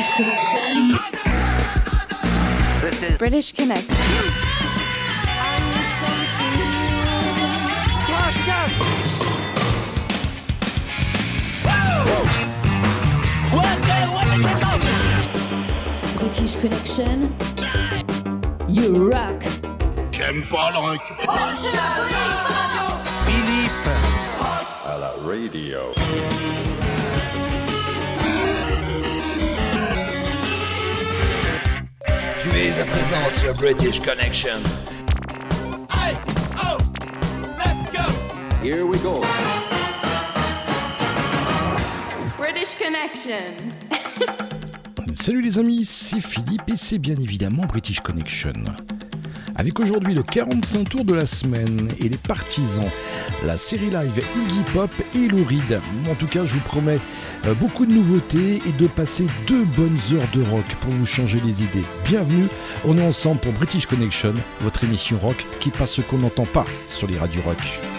British Connection. This is British Connect. British Connection. You rock. J'aime pas le rock. à la radio. Here we go. British Connection. Salut les amis, c'est Philippe et c'est bien évidemment British Connection. Avec aujourd'hui le 45 tour de la semaine et les partisans, la série live Iggy Pop et Lou Reed. En tout cas, je vous promets euh, beaucoup de nouveautés et de passer deux bonnes heures de rock pour vous changer les idées. Bienvenue, on est ensemble pour British Connection, votre émission rock qui passe ce qu'on n'entend pas sur les radios rock.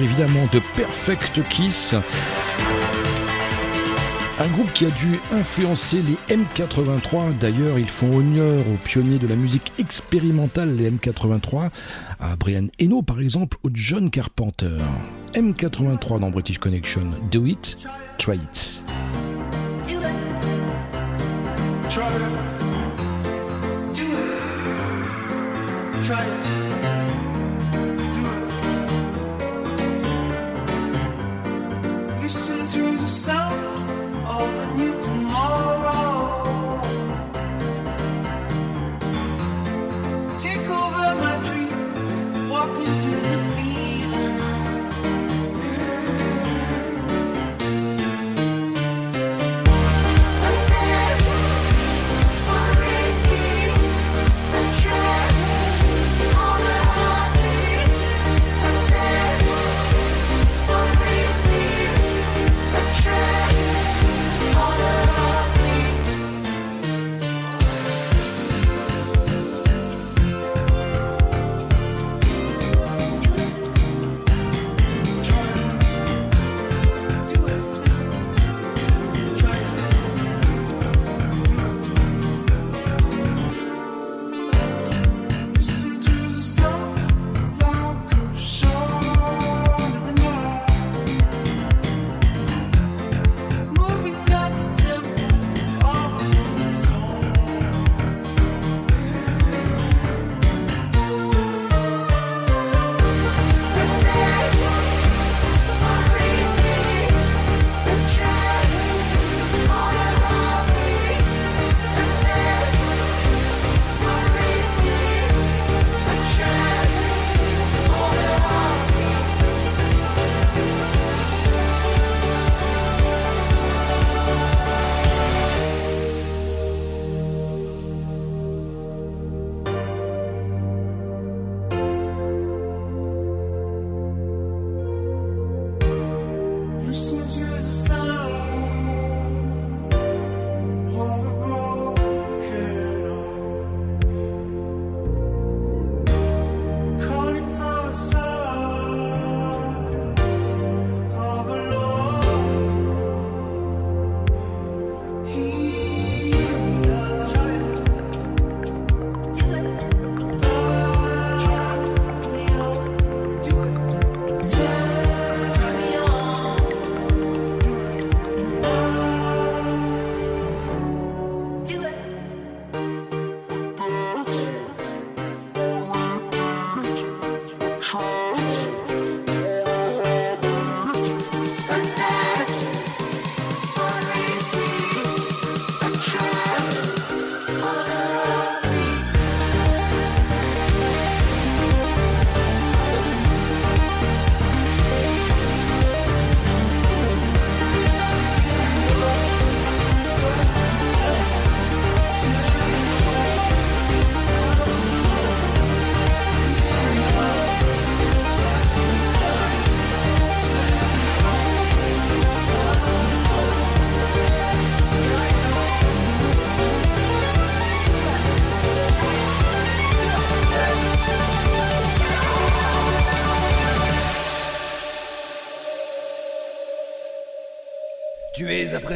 Évidemment, de Perfect Kiss. Un groupe qui a dû influencer les M83. D'ailleurs, ils font honneur aux pionniers de la musique expérimentale, les M83, à Brian Eno par exemple, ou John Carpenter. M83 dans British Connection. Do it, try it.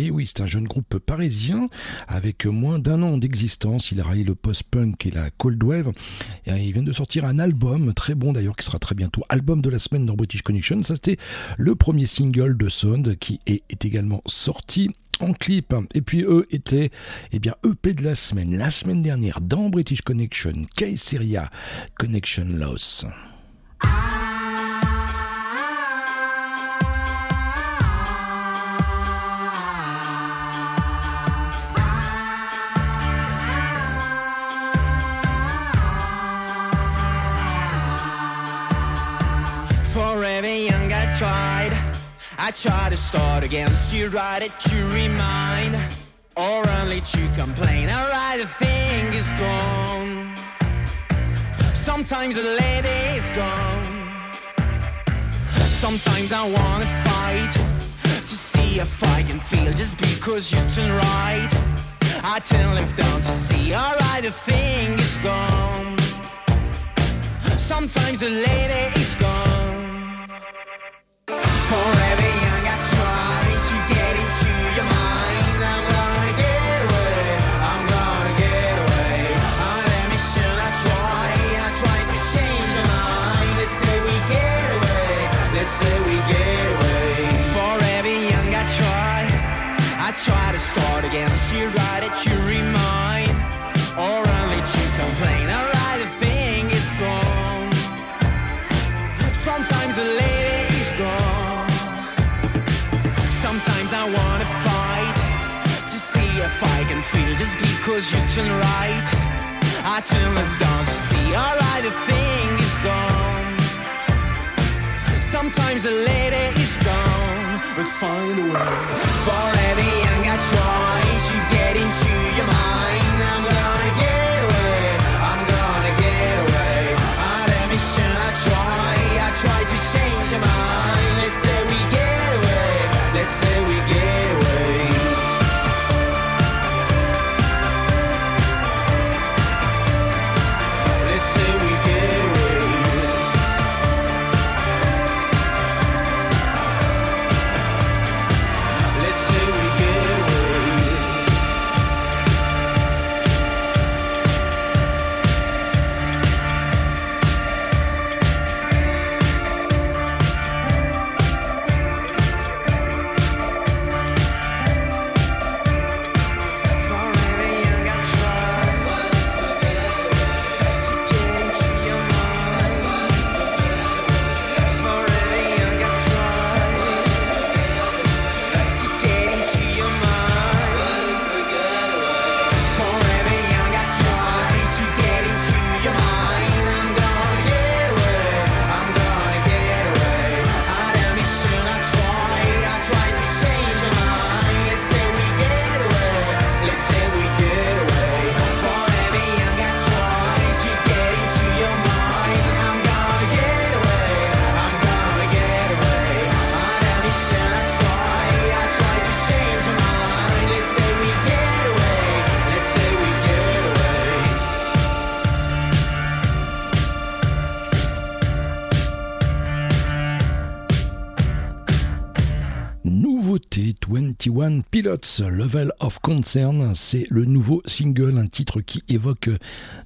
Et oui, c'est un jeune groupe parisien avec moins d'un an d'existence. Il a rallié le post-punk et la cold wave. Et il vient de sortir un album très bon d'ailleurs qui sera très bientôt album de la semaine dans British Connection. Ça c'était le premier single de Sound qui est, également sorti en clip. Et puis eux étaient, eh bien, EP de la semaine, la semaine dernière dans British Connection, Kaiseria Connection Loss. For I try to start again. You write it to remind, or only to complain. Write the thing is gone. Sometimes the lady is gone. Sometimes I wanna fight to see if I can feel just because you turn right. I turn left down to see. Alright, the thing is gone. Sometimes the lady is gone. For because you turn right. I turn left down to see. Alright, the thing is gone. Sometimes the lady is gone, but find a way. For every Level of Concern, c'est le nouveau single, un titre qui évoque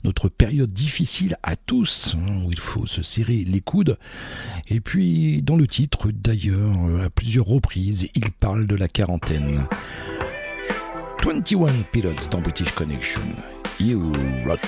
notre période difficile à tous, hein, où il faut se serrer les coudes. Et puis dans le titre d'ailleurs, à plusieurs reprises, il parle de la quarantaine. 21 Pilots dans British Connection. You rock.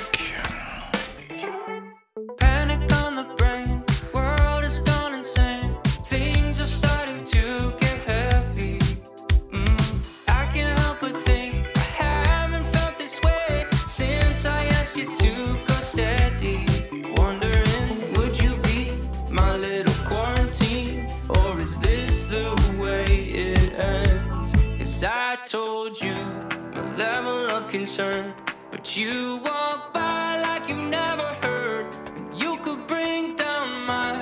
You walk by like you never heard. You could bring down my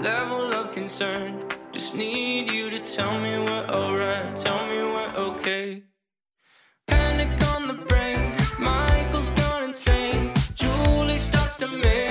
level of concern. Just need you to tell me we're alright, tell me we're okay. Panic on the brain, Michael's gone insane. Julie starts to make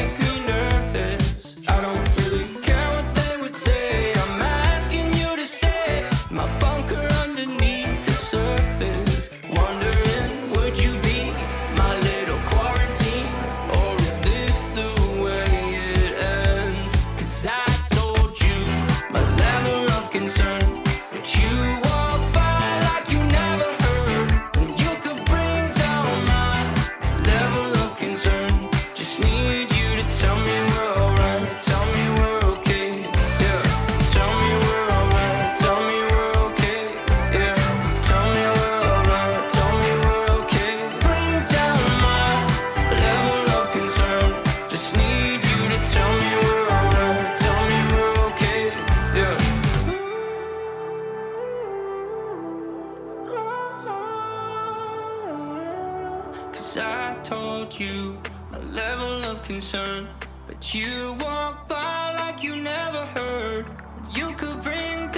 concern. But you walk by like you never heard. You could bring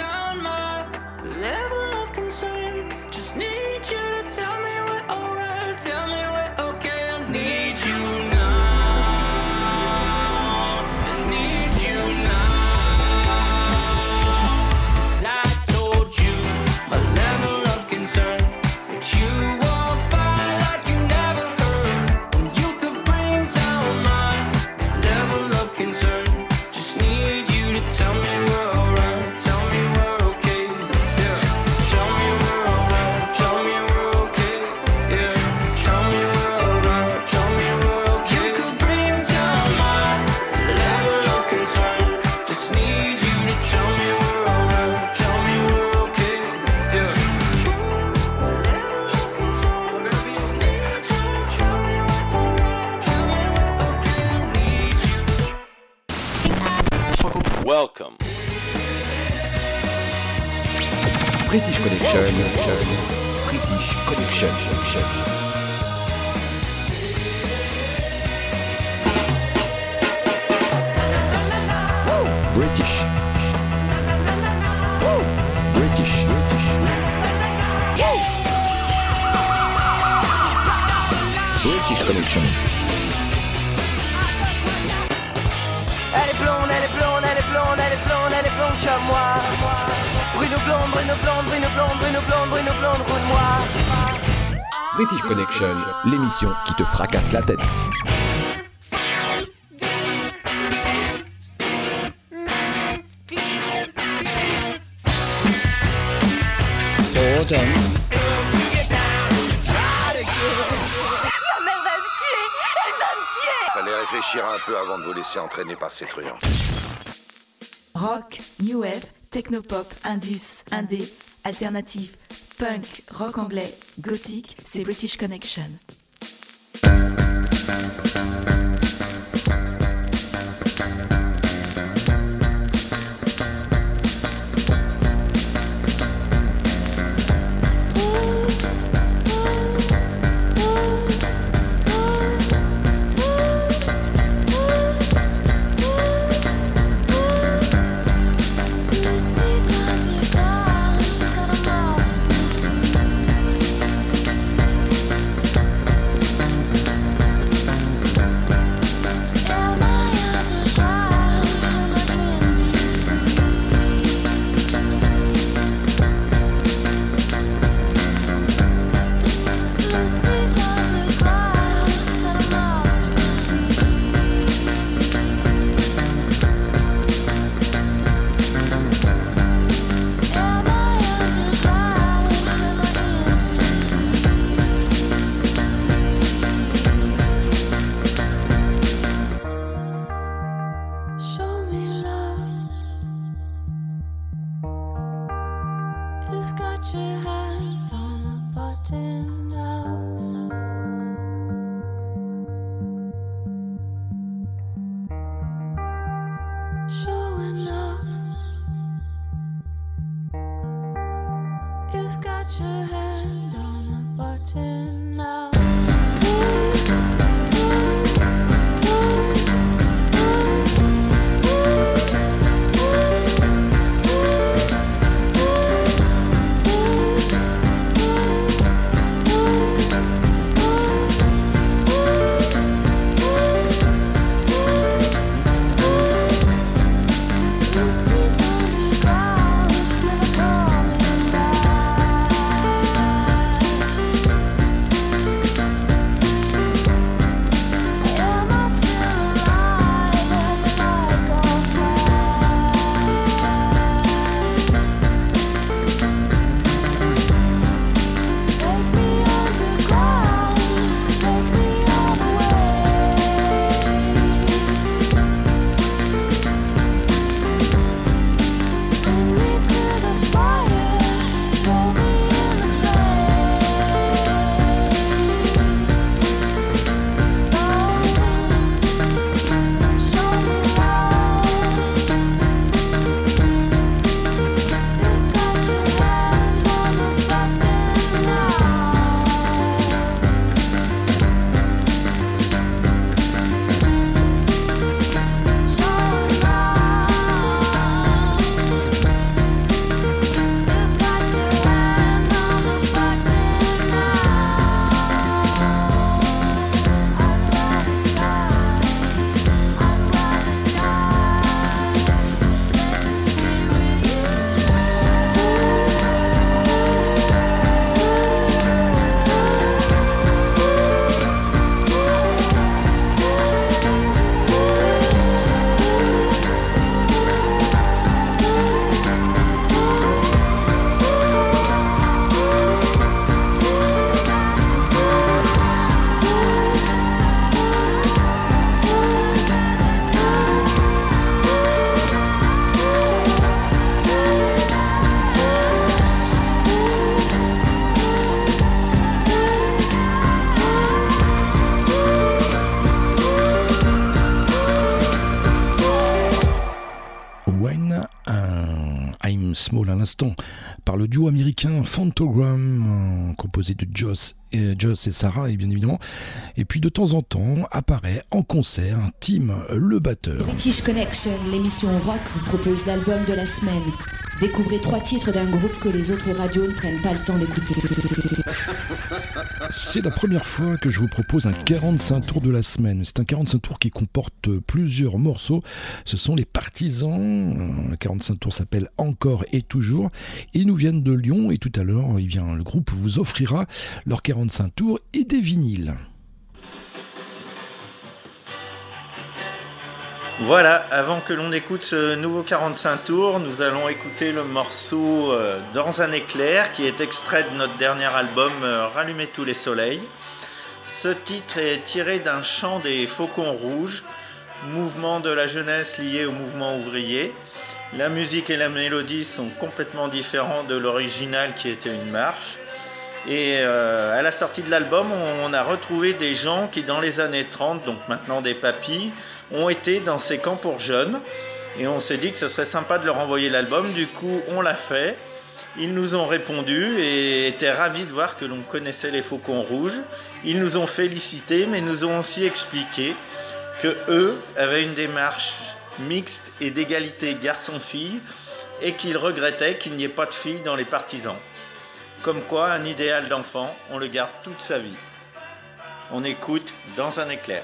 blonde, Bruno blonde, Bruno blonde, Bruno blonde, Bruno blonde, roule-moi. British Connection, l'émission qui te fracasse la tête. Réfléchir un peu avant de vous laisser entraîner par ces truands. Rock, New Wave, technopop, indus, indé, alternatif, punk, rock anglais, gothique, c'est British Connection. Fantogram, euh, composé de Joss et, Joss et Sarah, et bien évidemment. Et puis de temps en temps apparaît en concert Tim, le batteur. British Connection, l'émission rock vous propose l'album de la semaine. Découvrez trois titres d'un groupe que les autres radios ne prennent pas le temps d'écouter. C'est la première fois que je vous propose un 45 tours de la semaine. C'est un 45 tours qui comporte plusieurs morceaux. Ce sont les partisans. Le 45 tours s'appelle Encore et Toujours. Ils nous viennent de Lyon et tout à l'heure, eh le groupe vous offrira leurs 45 tours et des vinyles. Voilà, avant que l'on écoute ce nouveau 45 tours, nous allons écouter le morceau euh, Dans un éclair qui est extrait de notre dernier album euh, Rallumer tous les soleils. Ce titre est tiré d'un chant des Faucons Rouges, mouvement de la jeunesse lié au mouvement ouvrier. La musique et la mélodie sont complètement différents de l'original qui était une marche. Et euh, à la sortie de l'album, on, a retrouvé des gens qui, dans les années 30, donc maintenant des papis, ont été dans ces camps pour jeunes. Et on s'est dit que ce serait sympa de leur envoyer l'album. Du coup, on l'a fait. Ils nous ont répondu et étaient ravis de voir que l'on connaissait les Faucons Rouges. Ils nous ont félicités, mais nous ont aussi expliqué que eux avaient une démarche mixte et d'égalité garçon-fille et qu'ils regrettaient qu'il n'y ait pas de filles dans les partisans. Comme quoi, un idéal d'enfant, on le garde toute sa vie. On écoute dans un éclair.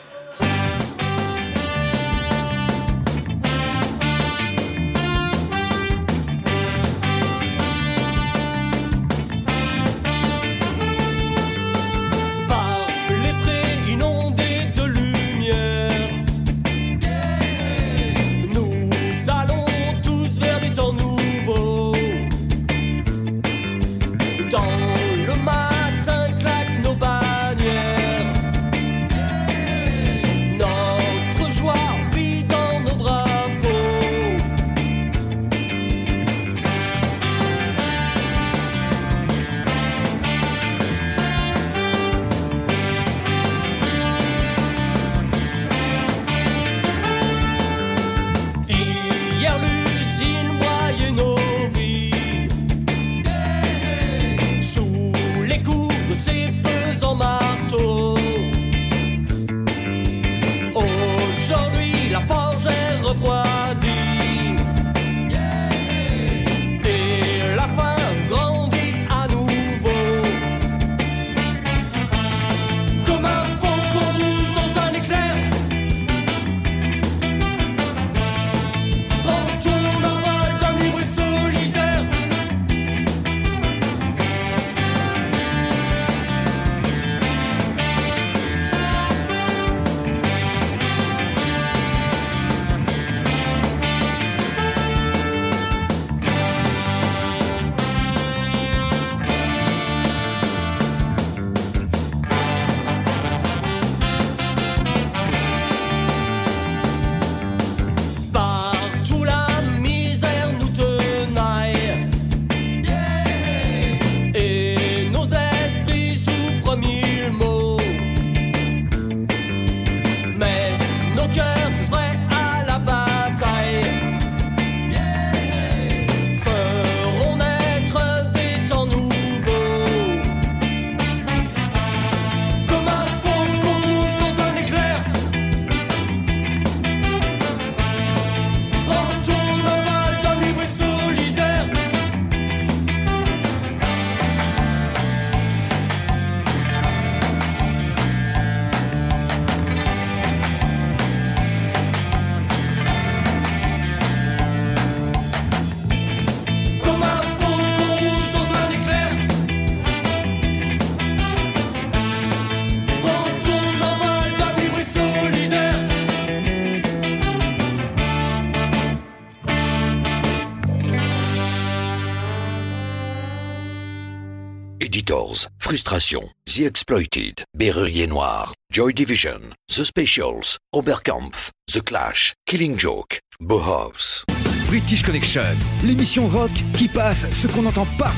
Frustration, The Exploited, Berrurier Noir, Joy Division, The Specials, Oberkampf, The Clash, Killing Joke, Bauhaus. British Connection, l'émission rock qui passe ce qu'on n'entend pas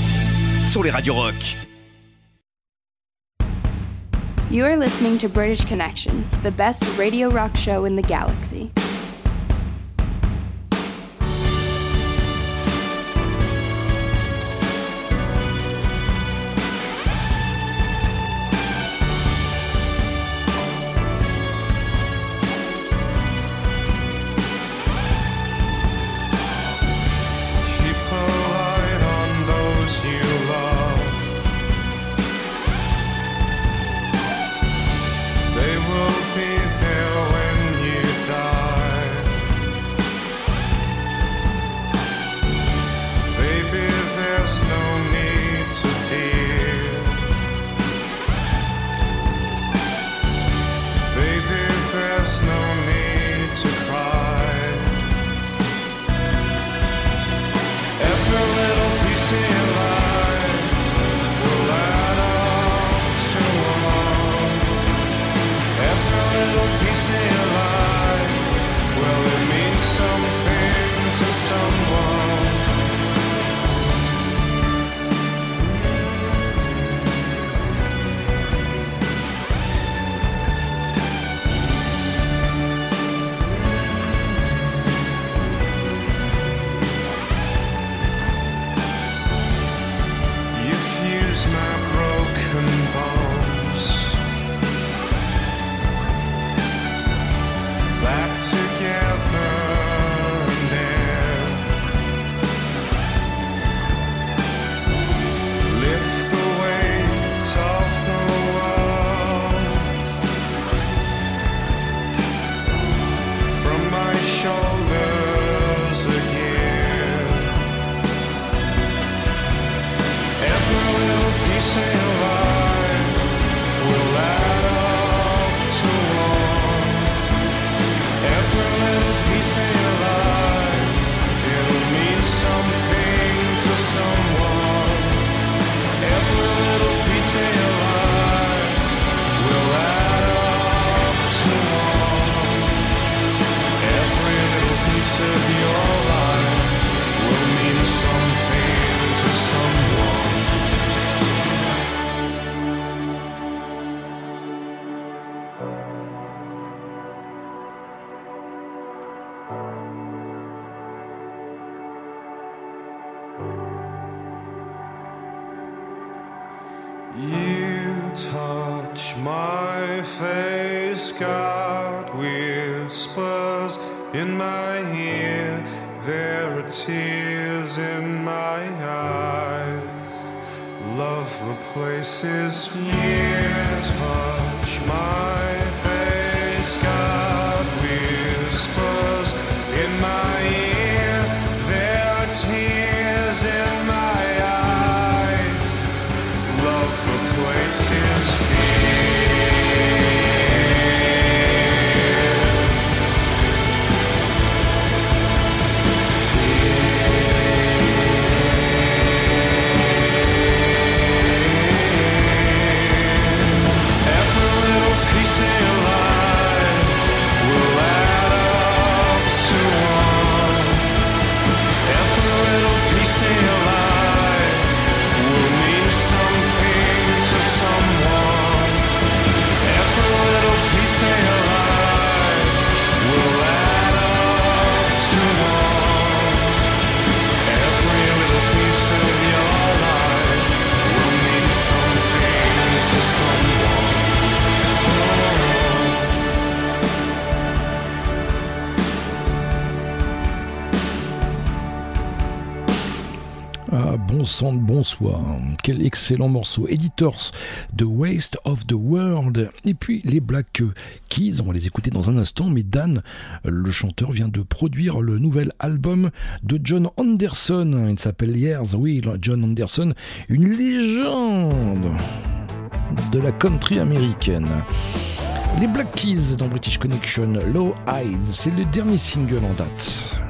sur les radios rock. You are listening to British Connection, the best radio rock show in the galaxy. ensemble, bonsoir. Quel excellent morceau. Editors, The Waste of the World. Et puis les Black Keys, on va les écouter dans un instant, mais Dan, le chanteur, vient de produire le nouvel album de John Anderson. Il s'appelle Years, oui, John Anderson, une légende de la country américaine. Les Black Keys dans British Connection, Low Hide, c'est le dernier single en date.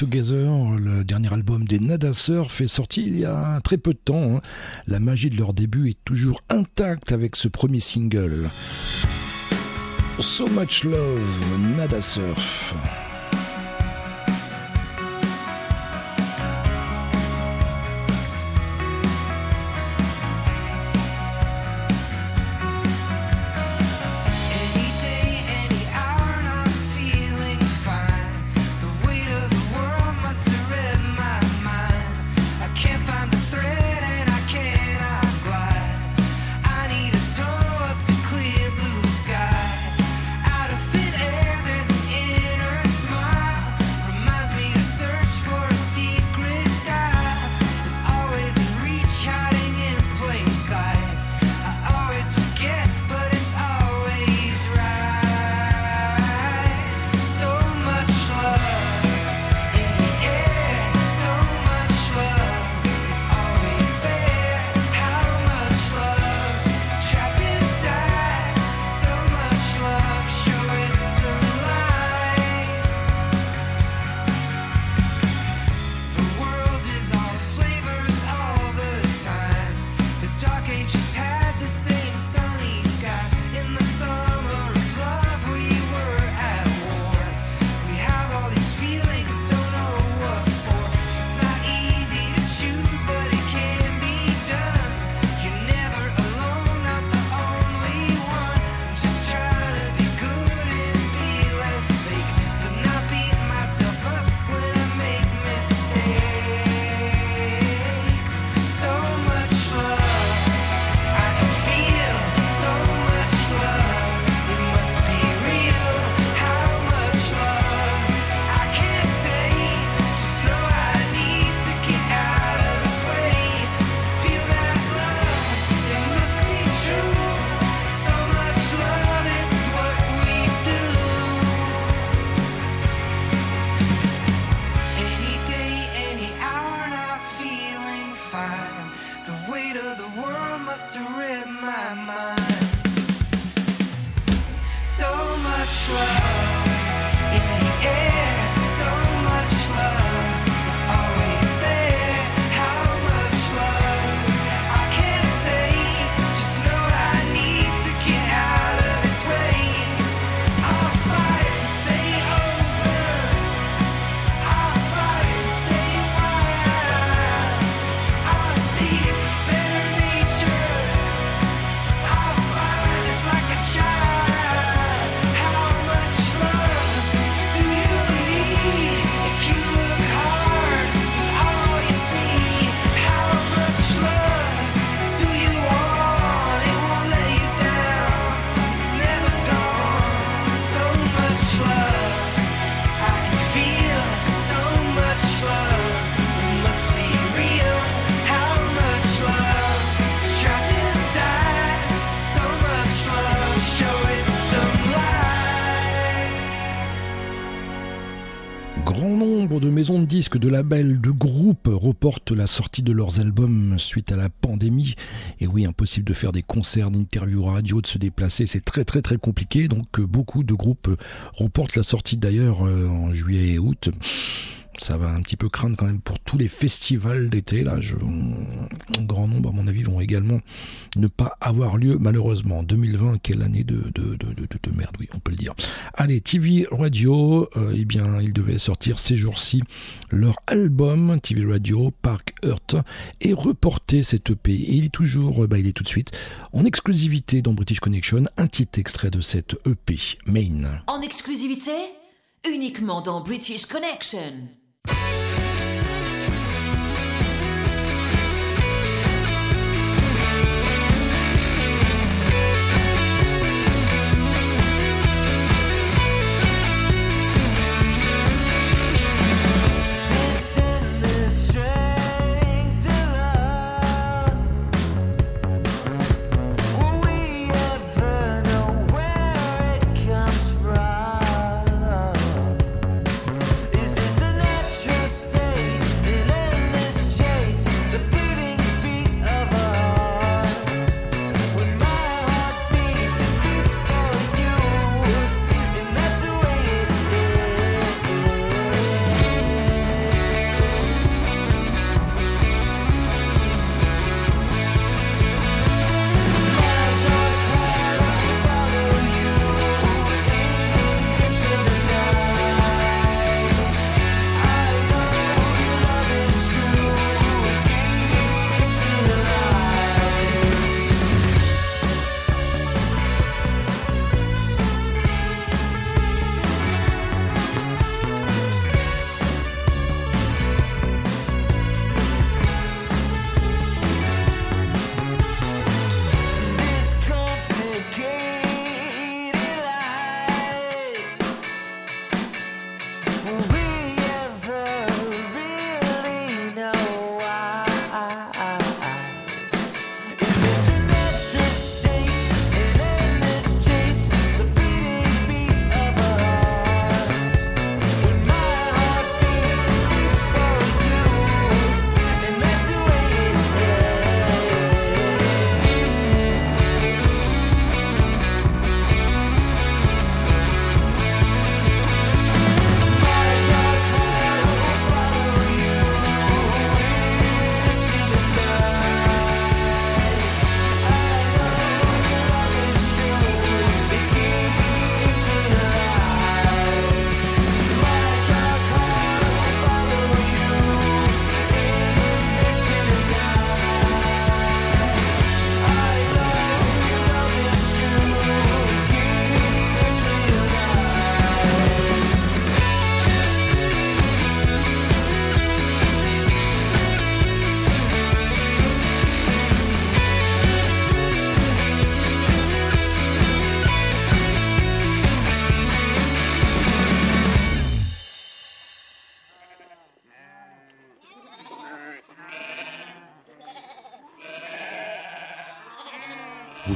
Together, le dernier album des Nada Surf, est sorti il y a très peu de temps. Hein. La magie de leur début est toujours intacte avec ce premier single. So Much Love, Nada Surf. disques de labels de groupes reportent la sortie de leurs albums suite à la pandémie. Et oui, impossible de faire des concerts, d'interviews radio, de se déplacer, c'est très très très compliqué. Donc euh, beaucoup de groupes reportent la sortie d'ailleurs euh, en juillet et août ça va un petit peu craindre quand même pour tous les festivals d'été. Là, je, un grand nombre, à mon avis, vont également ne pas avoir lieu, malheureusement. 2020, quelle année de, de, de, de merde, oui, on peut le dire. Allez, TV Radio, euh, eh bien, ils devaient sortir ces jours-ci leur album TV Radio, Park Earth, et reporter cet EP. Et il est toujours, euh, bah, il est tout de suite en exclusivité dans British Connection, un petit extrait de cette EP, Main. En exclusivité Uniquement dans British Connection.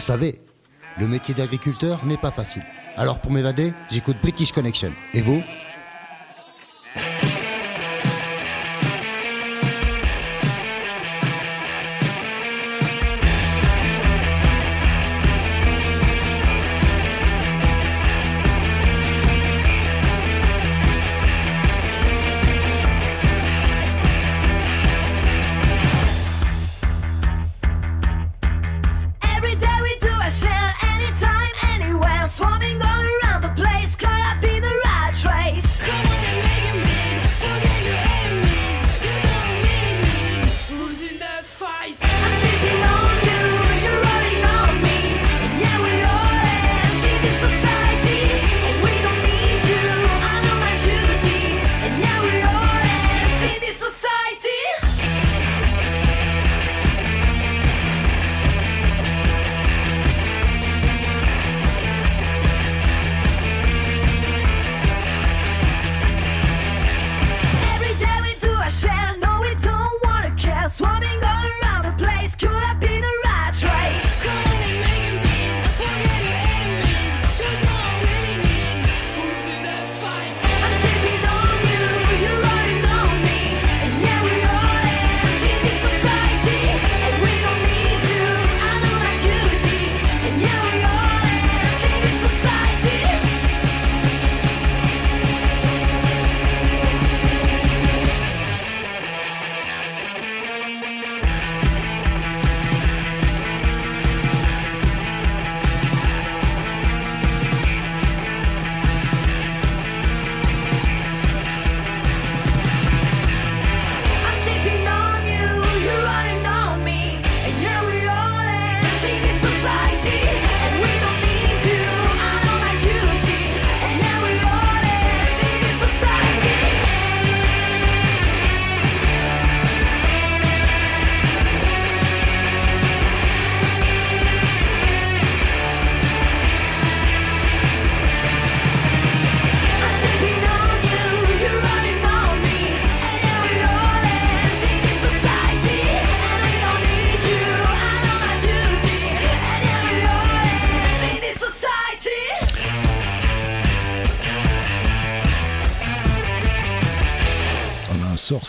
Savez, le métier d'agriculteur n'est pas facile. Alors pour m'évader, j'écoute British Connection. Et vous?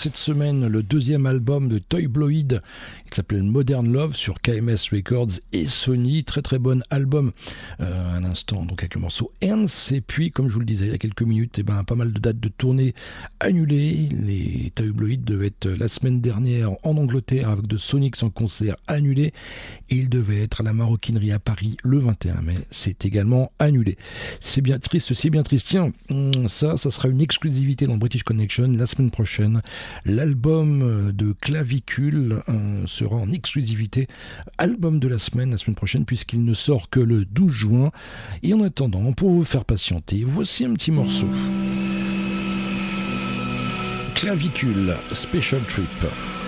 On sort cette semaine le deuxième album de Toy Bloid. Il s'appelle Modern Love sur KMS Records et Sony. Très très bon album euh, à l'instant, donc avec le morceau Ernst. Et puis, comme je vous le disais il y a quelques minutes, eh ben, pas mal de dates de tournée annulées. Les Toy Bloid devaient être la semaine dernière en Angleterre avec de Sonics en concert annulé. Et il devait être à la Maroquinerie à Paris le 21 mai. C'est également annulé. C'est bien triste, c'est bien triste. Tiens, hum, ça, ça sera une exclusivité dans British Connection la semaine prochaine. L'album de Clavicule sera en exclusivité album de la semaine, la semaine prochaine, puisqu'il ne sort que le 12 juin. Et en attendant, pour vous faire patienter, voici un petit morceau. Clavicule Special Trip.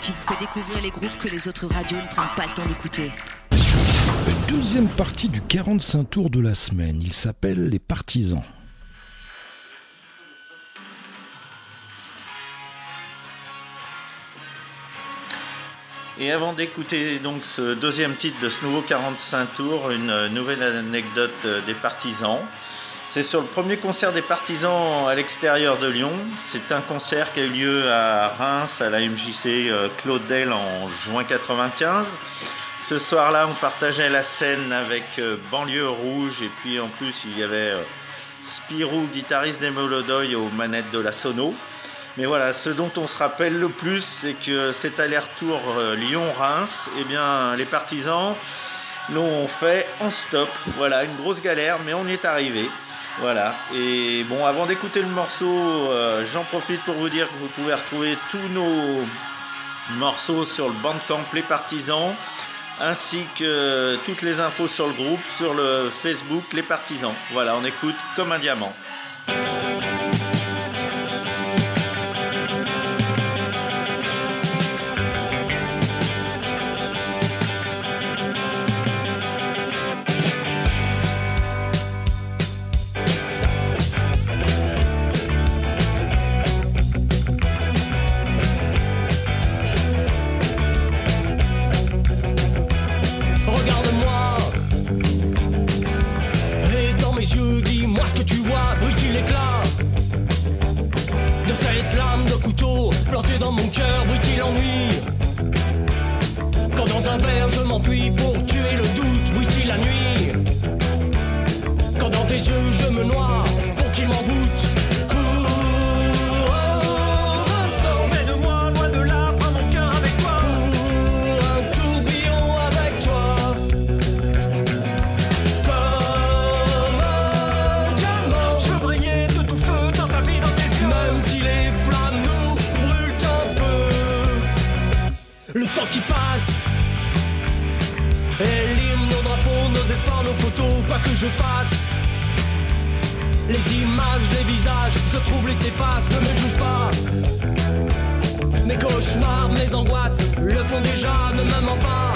Qui vous fait découvrir les groupes que les autres radios ne prennent pas le temps d'écouter. Deuxième partie du 45 tours de la semaine. Il s'appelle Les Partisans. Et avant d'écouter donc ce deuxième titre de ce nouveau 45 tours, une nouvelle anecdote des partisans. C'est sur le premier concert des partisans à l'extérieur de Lyon. C'est un concert qui a eu lieu à Reims, à la MJC euh, Claudel en juin 95. Ce soir-là, on partageait la scène avec euh, Banlieue Rouge et puis en plus il y avait euh, Spirou, guitariste des Molodoy aux manettes de la Sono. Mais voilà, ce dont on se rappelle le plus, c'est que cet aller-retour Lyon-Reims, eh bien, les partisans l'ont fait en stop. Voilà, une grosse galère, mais on y est arrivé. Voilà. Et bon, avant d'écouter le morceau, euh, j'en profite pour vous dire que vous pouvez retrouver tous nos morceaux sur le Bandcamp Les Partisans, ainsi que toutes les infos sur le groupe, sur le Facebook Les Partisans. Voilà, on écoute comme un diamant. Plantée dans mon cœur, brille-t-il l'ennui Quand dans un verre je m'enfuis pour tuer le doute Brille-t-il la nuit. Quand dans tes yeux je me noie Pour qu'il m'envoûte Nos drapeaux, nos espoirs, nos photos Quoi que je fasse les images, les visages se troublent et s'effacent, ne me juge pas. Mes cauchemars, mes angoisses le font déjà, ne me mens pas.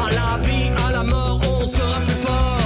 À la vie, à la mort, on sera plus fort.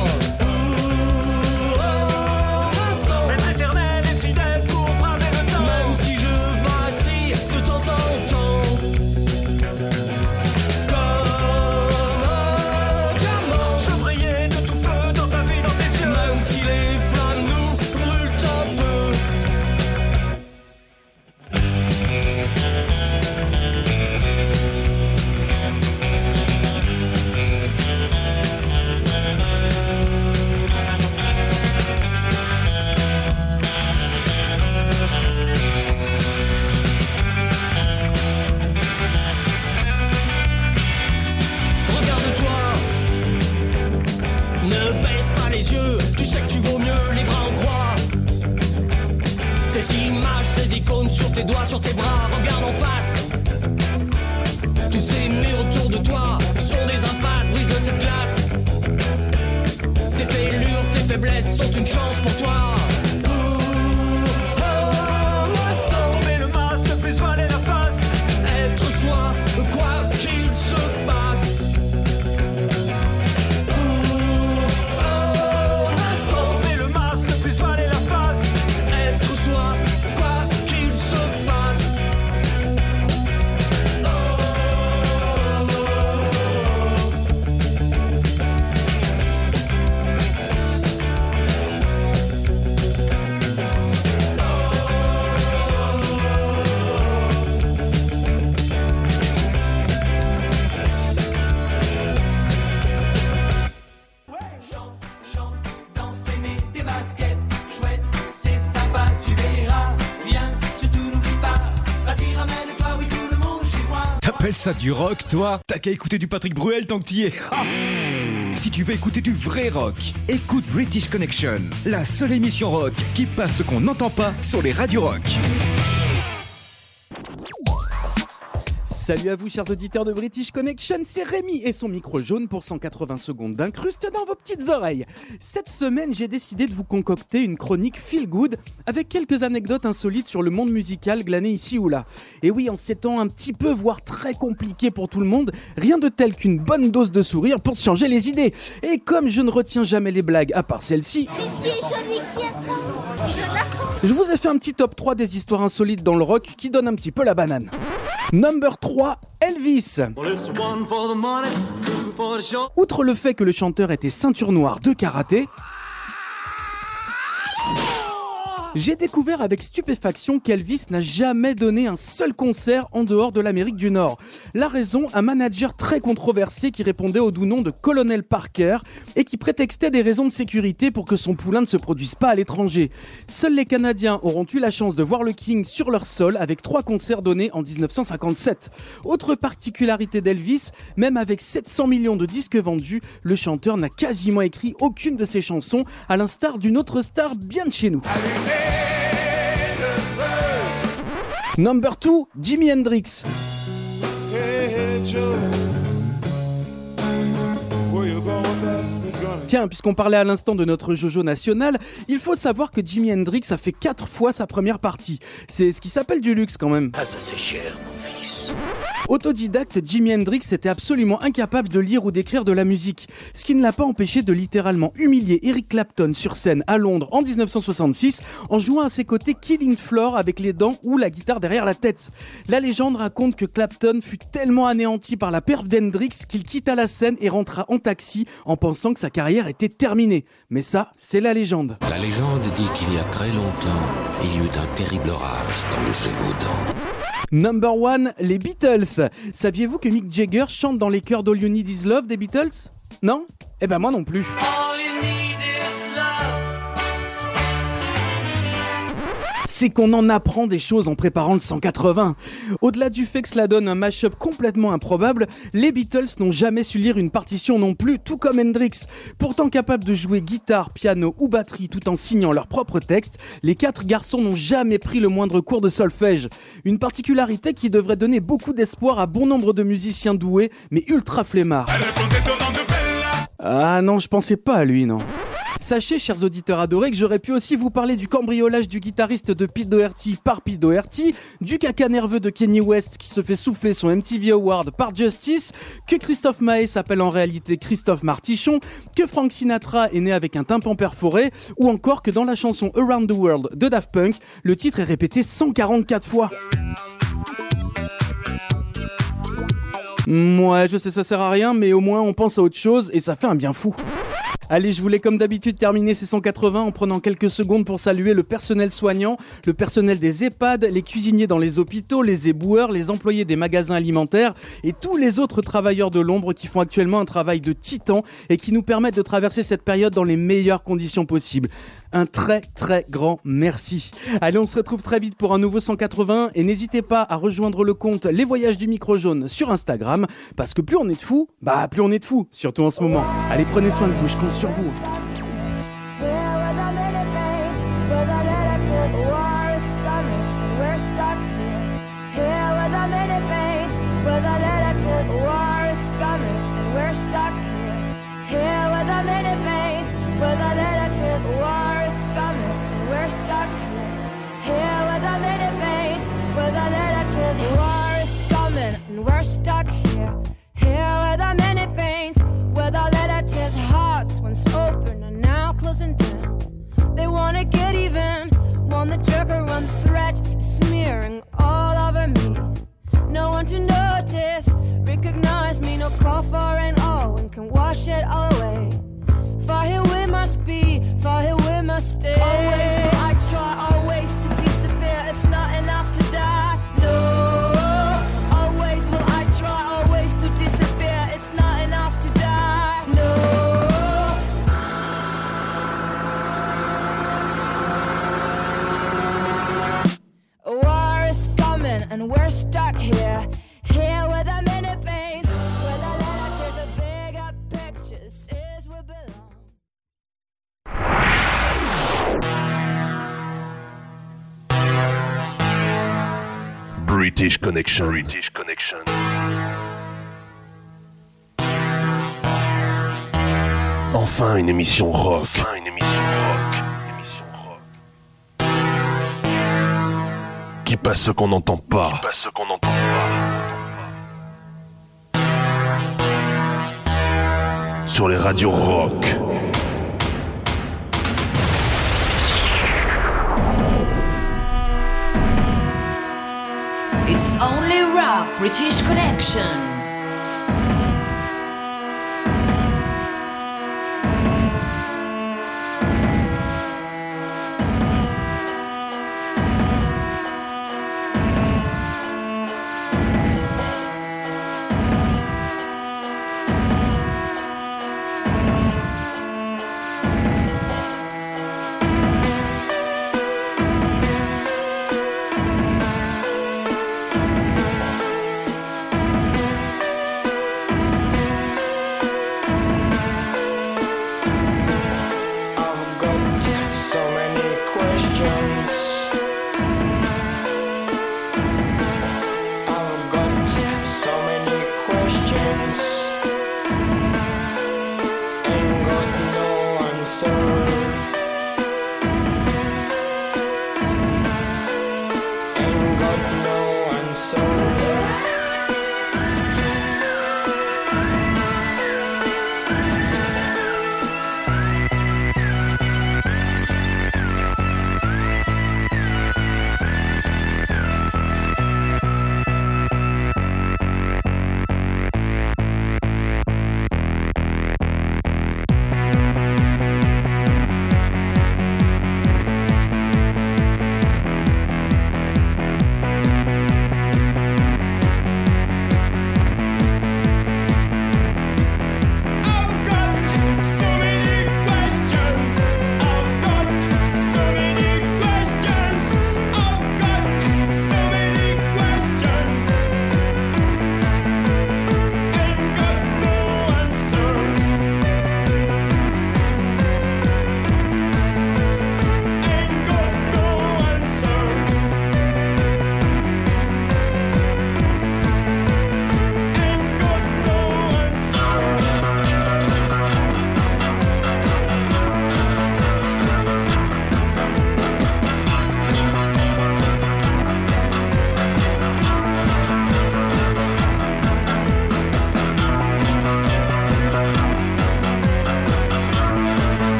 Tes doigts, sur tes bras, regarde en face. Tous ces murs autour de toi sont des impasses, brise cette glace. Tes fêlures, tes faiblesses sont une chance pour toi. Ça du rock, toi T'as qu'à écouter du Patrick Bruel tant que t'y es. Ah si tu veux écouter du vrai rock, écoute British Connection, la seule émission rock qui passe ce qu'on n'entend pas sur les radios rock. Salut à vous chers auditeurs de British Connection, c'est Rémi et son micro jaune pour 180 secondes d'incruste dans vos petites oreilles. Cette semaine, j'ai décidé de vous concocter une chronique feel good avec quelques anecdotes insolites sur le monde musical glanées ici ou là. Et oui, en ces temps un petit peu voire très compliqués pour tout le monde, rien de tel qu'une bonne dose de sourire pour changer les idées. Et comme je ne retiens jamais les blagues à part celle-ci, je vous ai fait un petit top 3 des histoires insolites dans le rock qui donne un petit peu la banane. Number 3, Elvis. Outre le fait que le chanteur était ceinture noire de karaté, j'ai découvert avec stupéfaction qu'Elvis n'a jamais donné un seul concert en dehors de l'Amérique du Nord. La raison, un manager très controversé qui répondait au doux nom de Colonel Parker et qui prétextait des raisons de sécurité pour que son poulain ne se produise pas à l'étranger. Seuls les Canadiens auront eu la chance de voir le King sur leur sol avec trois concerts donnés en 1957. Autre particularité d'Elvis, même avec 700 millions de disques vendus, le chanteur n'a quasiment écrit aucune de ses chansons, à l'instar d'une autre star bien de chez nous. Number 2, Jimi Hendrix. Tiens, puisqu'on parlait à l'instant de notre Jojo national, il faut savoir que Jimi Hendrix a fait 4 fois sa première partie. C'est ce qui s'appelle du luxe quand même. Ah, cher, mon fils. Autodidacte, Jimi Hendrix était absolument incapable de lire ou d'écrire de la musique, ce qui ne l'a pas empêché de littéralement humilier Eric Clapton sur scène à Londres en 1966 en jouant à ses côtés Killing Floor avec les dents ou la guitare derrière la tête. La légende raconte que Clapton fut tellement anéanti par la perf d'Hendrix qu'il quitta la scène et rentra en taxi en pensant que sa carrière était terminée. Mais ça, c'est la légende. La légende dit qu'il y a très longtemps, il y eut un terrible orage dans le Gévaudan. Number one, les Beatles. Saviez-vous que Mick Jagger chante dans les chœurs d'All You Need Is Love des Beatles? Non? Eh ben moi non plus. C'est qu'on en apprend des choses en préparant le 180. Au-delà du fait que cela donne un mash-up complètement improbable, les Beatles n'ont jamais su lire une partition non plus, tout comme Hendrix. Pourtant capables de jouer guitare, piano ou batterie tout en signant leurs propres textes, les quatre garçons n'ont jamais pris le moindre cours de solfège. Une particularité qui devrait donner beaucoup d'espoir à bon nombre de musiciens doués, mais ultra flemmards. Ah non, je pensais pas à lui, non. Sachez, chers auditeurs adorés, que j'aurais pu aussi vous parler du cambriolage du guitariste de Pete Doherty par Pete Doherty, du caca nerveux de Kenny West qui se fait souffler son MTV Award par Justice, que Christophe Maé s'appelle en réalité Christophe Martichon, que Frank Sinatra est né avec un tympan perforé, ou encore que dans la chanson Around the World de Daft Punk, le titre est répété 144 fois. Moi, je sais ça sert à rien, mais au moins on pense à autre chose et ça fait un bien fou. Allez, je voulais comme d'habitude terminer ces 180 en prenant quelques secondes pour saluer le personnel soignant, le personnel des EHPAD, les cuisiniers dans les hôpitaux, les éboueurs, les employés des magasins alimentaires et tous les autres travailleurs de l'ombre qui font actuellement un travail de titan et qui nous permettent de traverser cette période dans les meilleures conditions possibles. Un très très grand merci. Allez, on se retrouve très vite pour un nouveau 180 et n'hésitez pas à rejoindre le compte Les Voyages du Micro Jaune sur Instagram parce que plus on est de fous, bah plus on est de fous, surtout en ce moment. Allez, prenez soin de vous, je compte sur vous. We're stuck here, with a mini paint, with a little chess, war is coming, and we're stuck, here here with our many pains, with our letter tears, hearts once open and now closing down. They wanna get even, want the joke or run threat, smearing all over me. No one to notice, recognize me, no call for an all, and can wash it all away. For here we must be, for here we must stay. Always I try, always to disappear. It's not enough to we're stuck here, here where the minute pains, where the letters are bigger pictures is where belong. British Connection. British Connection. Enfin une émission rock. Enfin une émission rock. Qui passe ce qu'on n'entend pas. Qui passe ce qu'on n'entend pas. Sur les radios rock. It's only rock, British Connection.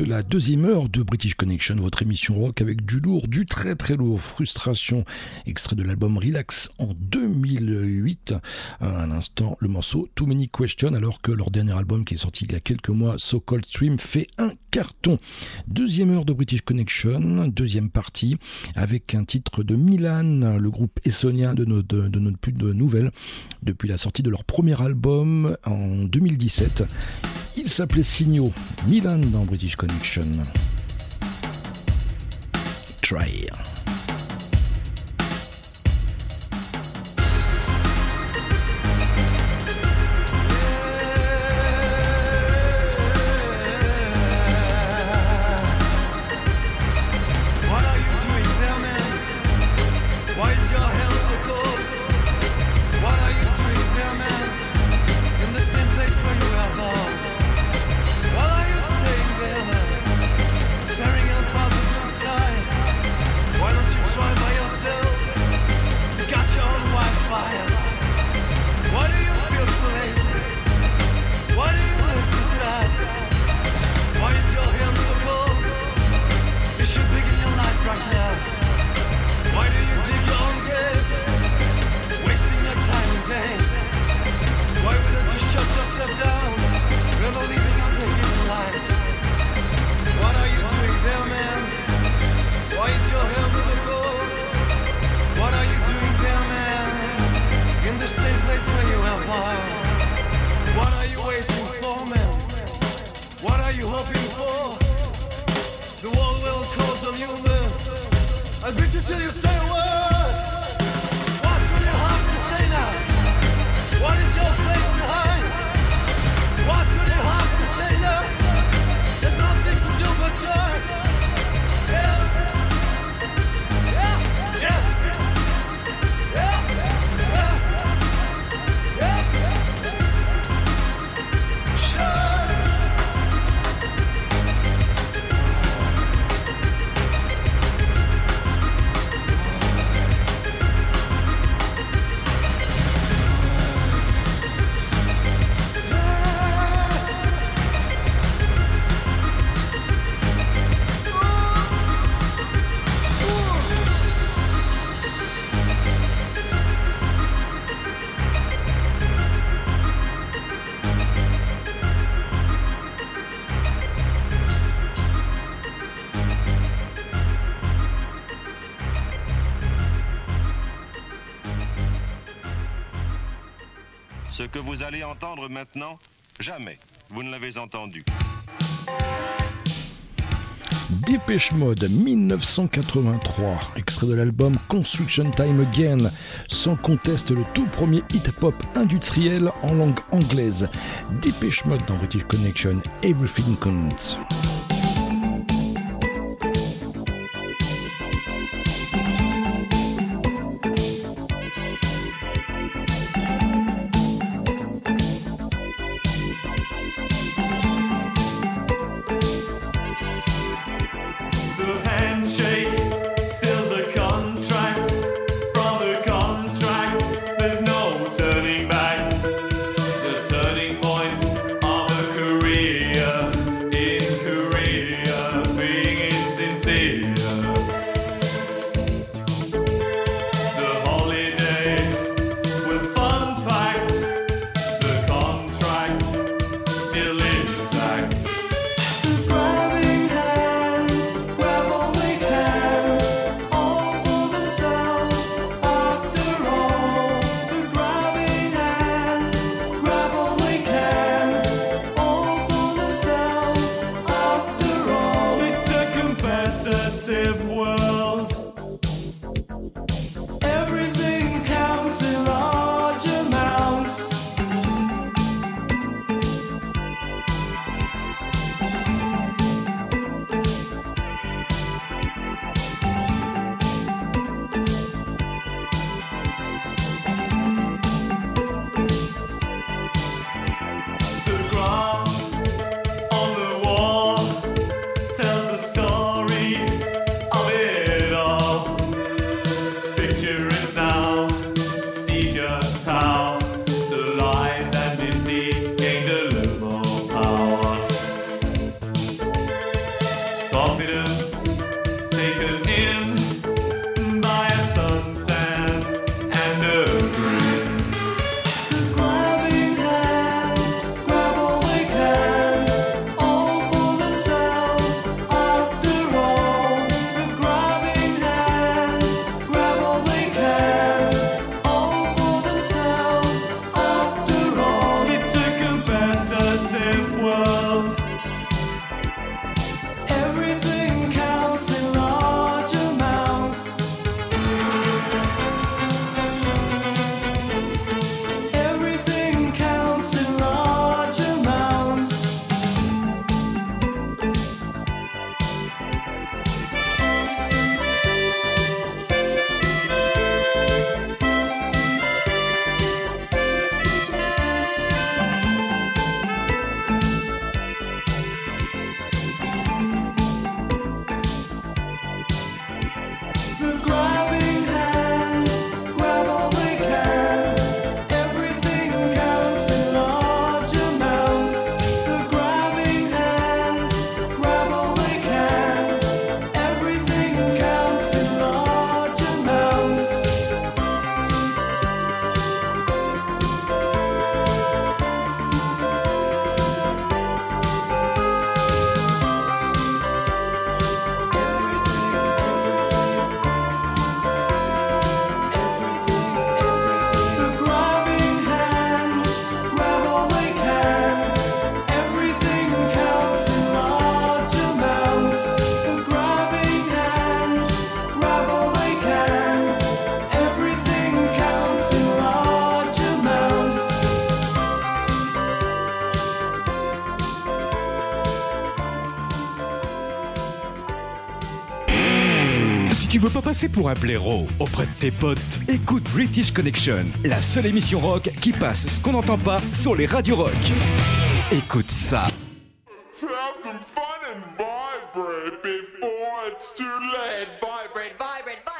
La deuxième heure de British Connection, votre émission rock avec du lourd, du très très lourd, Frustration, extrait de l'album Relax en 2008. À l'instant, le morceau Too Many Questions, alors que leur dernier album qui est sorti il y a quelques mois, So Cold Stream, fait un carton. Deuxième heure de British Connection, deuxième partie, avec un titre de Milan, le groupe estonien de notre, de notre plus de nouvelles, depuis la sortie de leur premier album en 2017. Il s'appelait Signaux, Milan dans British Connection. Try. I'll get you till you entendre maintenant, jamais vous ne l'avez entendu. Dépêche Mode 1983, extrait de l'album Construction Time Again, sans conteste le tout premier hip-hop industriel en langue anglaise. Dépêche Mode dans British Connection, Everything Counts. Passer pour un blaireau auprès de tes potes Écoute British Connection, la seule émission rock qui passe ce qu'on n'entend pas sur les radios rock. Écoute ça. Vibrate, vibrate, vibrate, vibrate.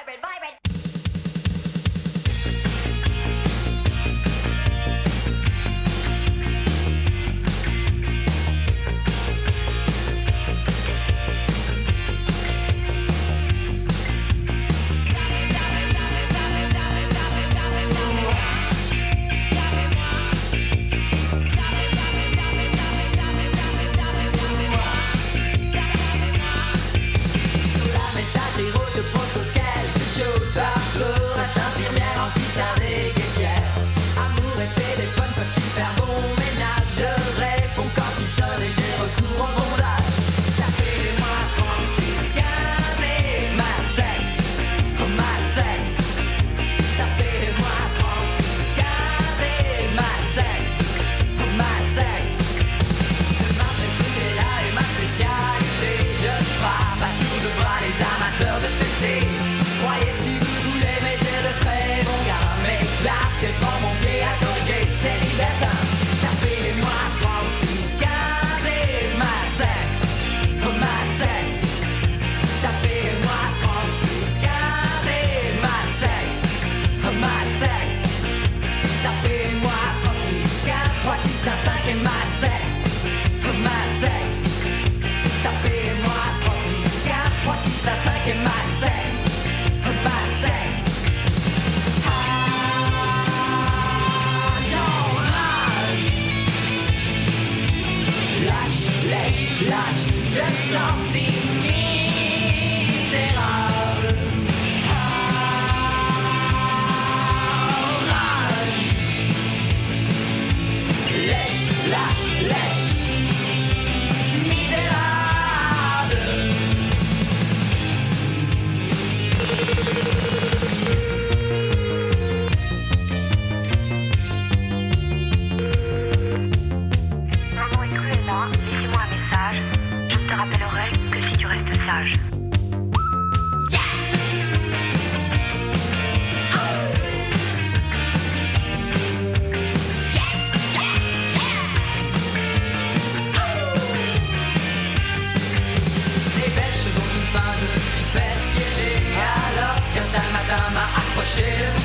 Je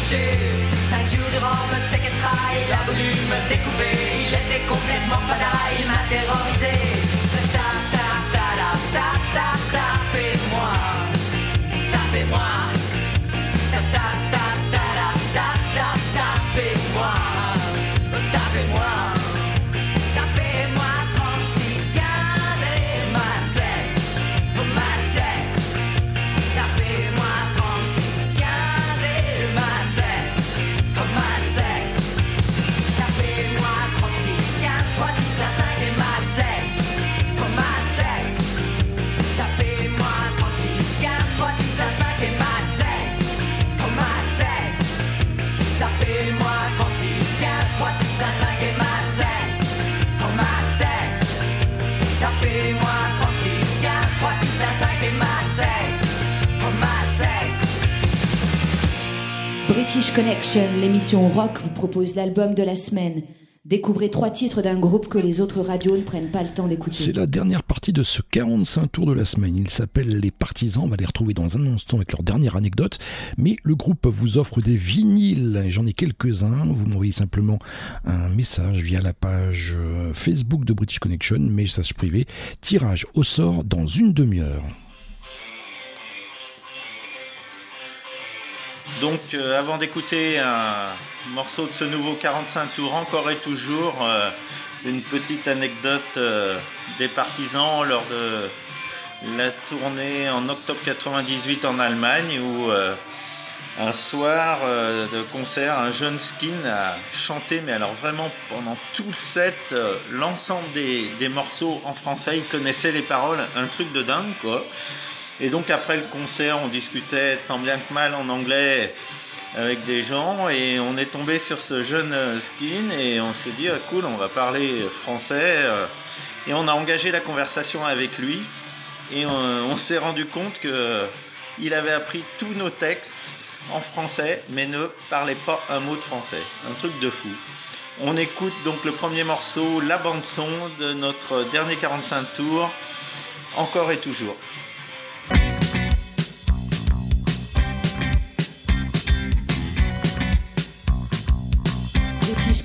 Cinq jours durant me séquestra, il a voulu me découper. Il était complètement fada, il m'a terrorisé. British Connection, l'émission rock, vous propose l'album de la semaine. Découvrez trois titres d'un groupe que les autres radios ne prennent pas le temps d'écouter. C'est la dernière partie de ce 45 tours de la semaine. Il s'appelle Les Partisans. On va les retrouver dans un instant avec leur dernière anecdote. Mais le groupe vous offre des vinyles. J'en ai quelques-uns. Vous m'envoyez simplement un message via la page euh, Facebook de British Connection, message privé. Tirage au sort dans une demi-heure. Donc, euh, avant d'écouter un morceau de ce nouveau 45 tours, encore et toujours, euh, une petite anecdote euh, des partisans lors de la tournée en octobre 98 en Allemagne où un soir de concert, un jeune skin a chanté, mais alors vraiment pendant tout le set, l'ensemble des, des morceaux en français, il connaissait les paroles, un truc de dingue quoi. Et donc après le concert, on discutait tant bien que mal en anglais avec des gens et on est tombé sur ce jeune euh, skin et on s'est dit ah, cool, on va parler français euh, et on a engagé la conversation avec lui et on, on s'est rendu compte que il avait appris tous nos textes en français, mais ne parlait pas un mot de français. Un truc de fou. On écoute donc le premier morceau, la bande son de notre dernier 45 tours, encore et toujours.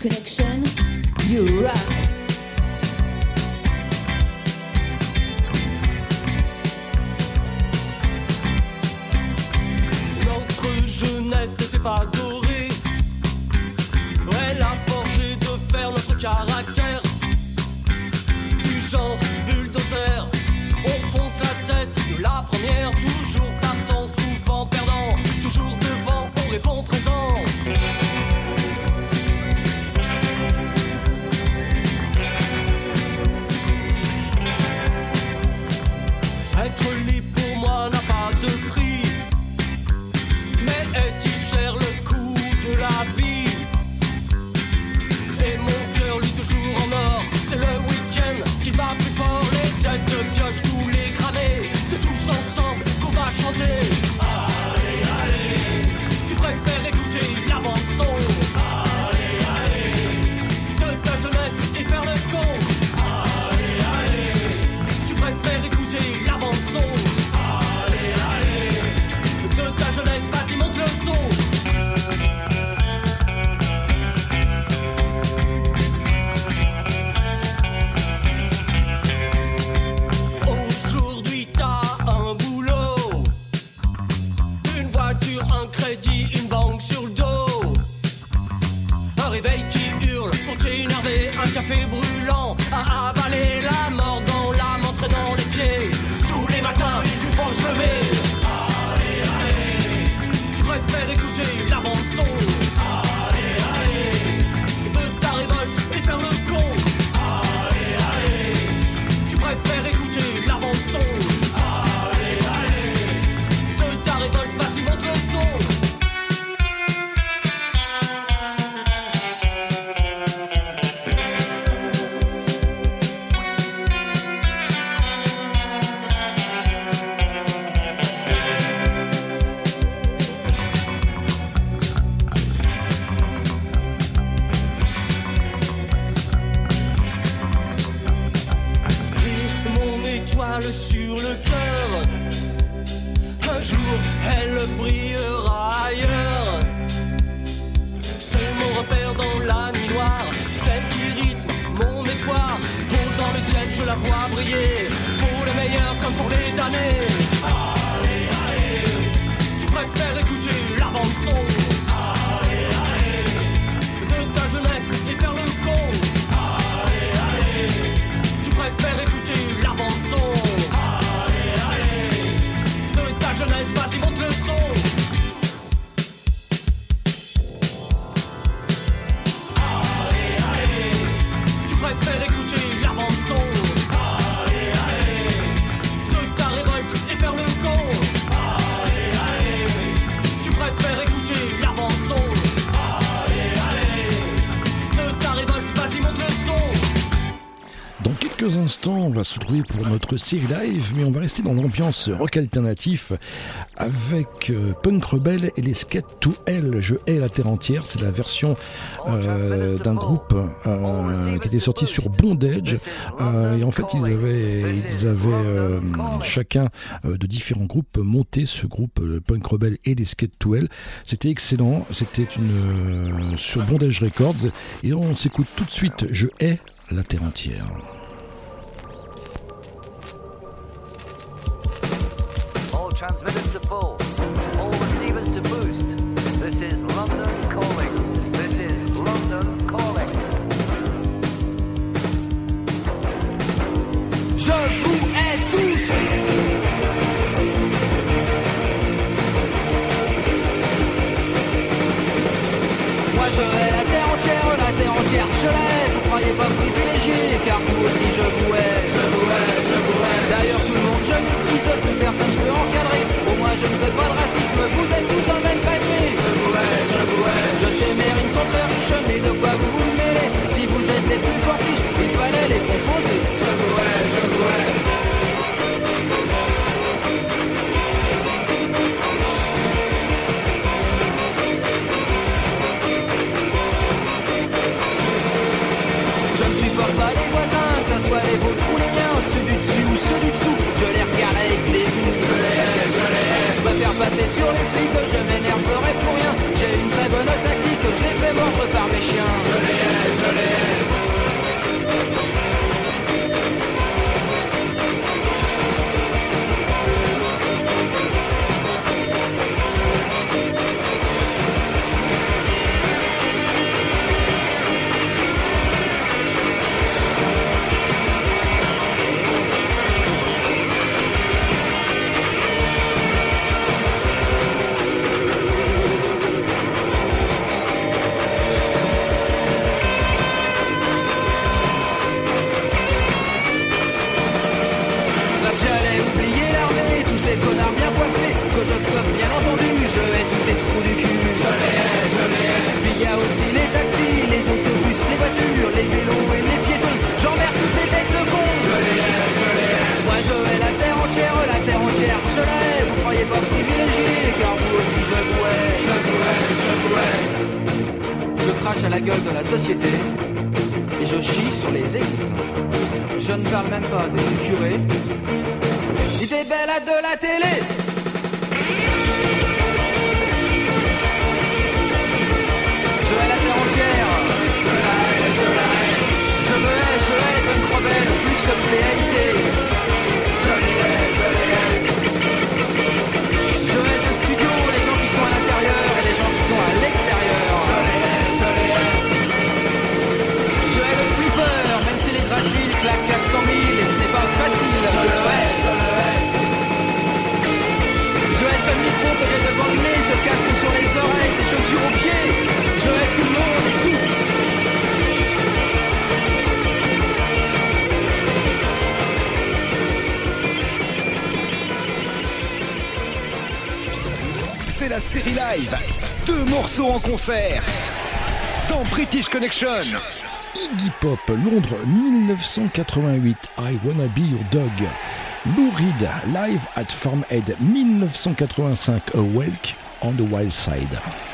Connection, you rock. Notre jeunesse n'était pas dorée. Elle a forgé de faire notre caractère. Du genre bulldozer, on fonce la tête de la première. Toujours partant, souvent perdant. Toujours devant, on répond café brûlant sur le cœur. Un jour, elle brillera ailleurs. C'est mon repère dans la nuit noire, celle qui rythme mon espoir. Haut dans le ciel, je la vois briller. Pour les meilleurs comme pour les damnés. Quelques instants, on va se retrouver pour notre série live, mais on va rester dans l'ambiance rock alternatif avec euh, Punk Rebel et les Skate to Hell. Je hais la terre entière. C'est la version euh, d'un groupe euh, qui était sorti sur Bondage. Et en fait, ils avaient, chacun de différents groupes monté ce groupe Punk Rebel et les Skate to Hell. C'était excellent. C'était une sur Bondage Records. Et on s'écoute tout de suite. Je hais la terre entière. All receivers to boost. This is London calling. This is London calling. Je vous hais tous Moi je hais la terre entière, la terre entière je la hais Vous croyez pas privilégié, car vous aussi je vous hais Je vous hais, je vous hais D'ailleurs tout le monde je m'écoute, plus je ne fais pas de racisme, vous êtes tous dans le même panier. Je vous je vous hais. Je sais, mes rimes sont très riches, mais de quoi vous vous mêlez? Si vous êtes les plus forts riches, il fallait les composer. Je vous je vous. Je ne supporte pas les voisins, que ce soit les vôtres passer sur les flics, je m'énerverai pour rien. J'ai une très bonne attaque, je l'ai fait mordre par mes chiens. Je l'ai, je l'ai. Bachelet, vous croyez pas privilégié, car vous aussi je jouais, je je jouais. Je crache à la gueule de la société et je chie sur les églises. Je ne parle même pas des curés, ni des belles à de la télé. la série live. Deux morceaux en concert. Dans British Connection. Iggy Pop, Londres 1988. I Wanna Be Your Dog. Lou Reed, live at Farmhead 1985. A Walk on the Wild Side.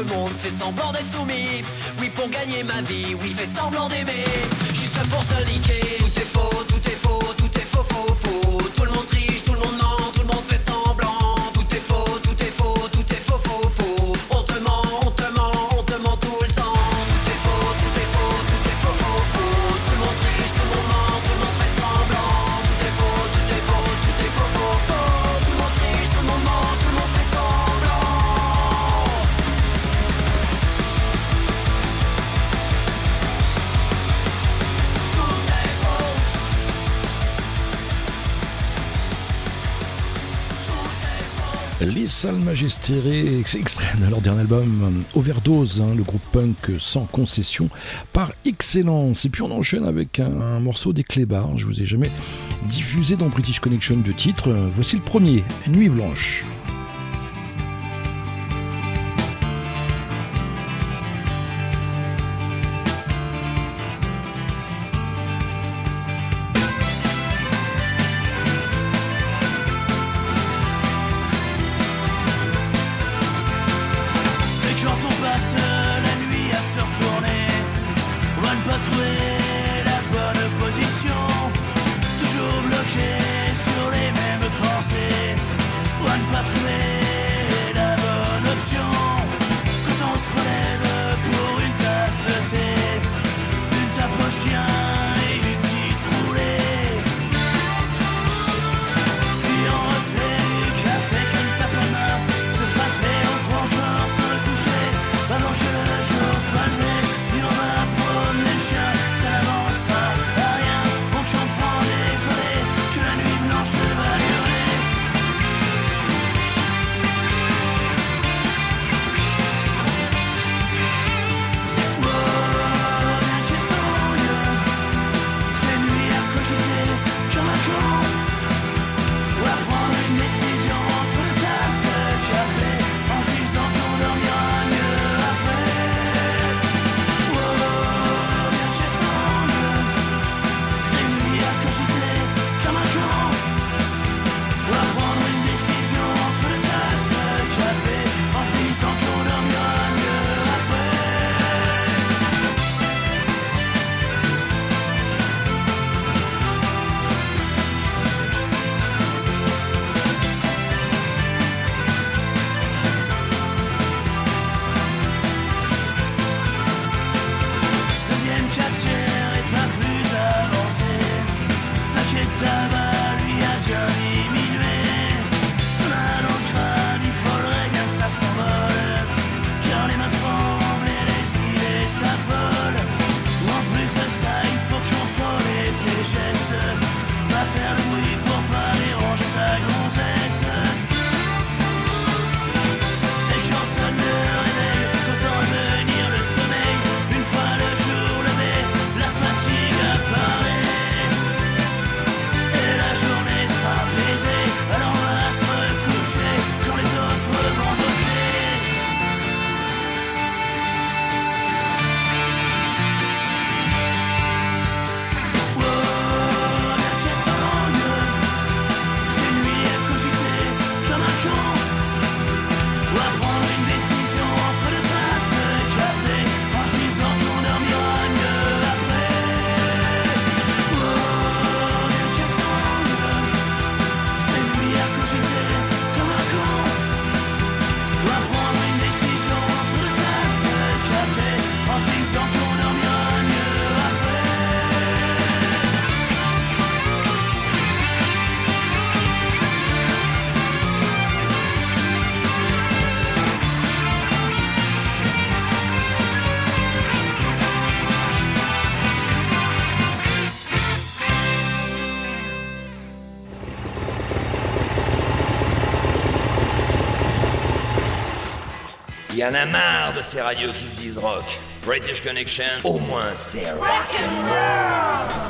ce monde fait semblant d'être soumis. Oui pour gagner ma vie, oui fait semblant d'aimer. Juste pour te niquer. message estiré extrait de leur dernier album euh, Overdose, hein, le groupe punk sans concession par excellence. Et puis on enchaîne avec un, morceau des Clébards, je vous ai jamais diffusé dans British Connection de titre. Euh, voici le premier, Nuit Blanche. en a marre de ces radios qui se disent rock. British Connection, au moins c'est rock and.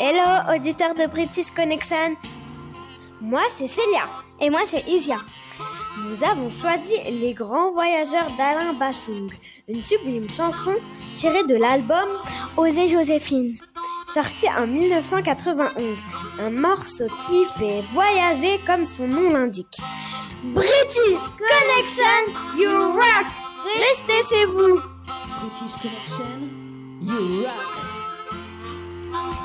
Hello, auditeurs de British Connection. Moi, c'est Celia Et moi, c'est Isia. Nous avons choisi Les Grands Voyageurs d'Alain Bachung, une sublime chanson tirée de l'album Osez Joséphine, sorti en 1991. Un morceau qui fait voyager comme son nom l'indique. British Connection, you rock! Restez chez vous! British Connection, you rock.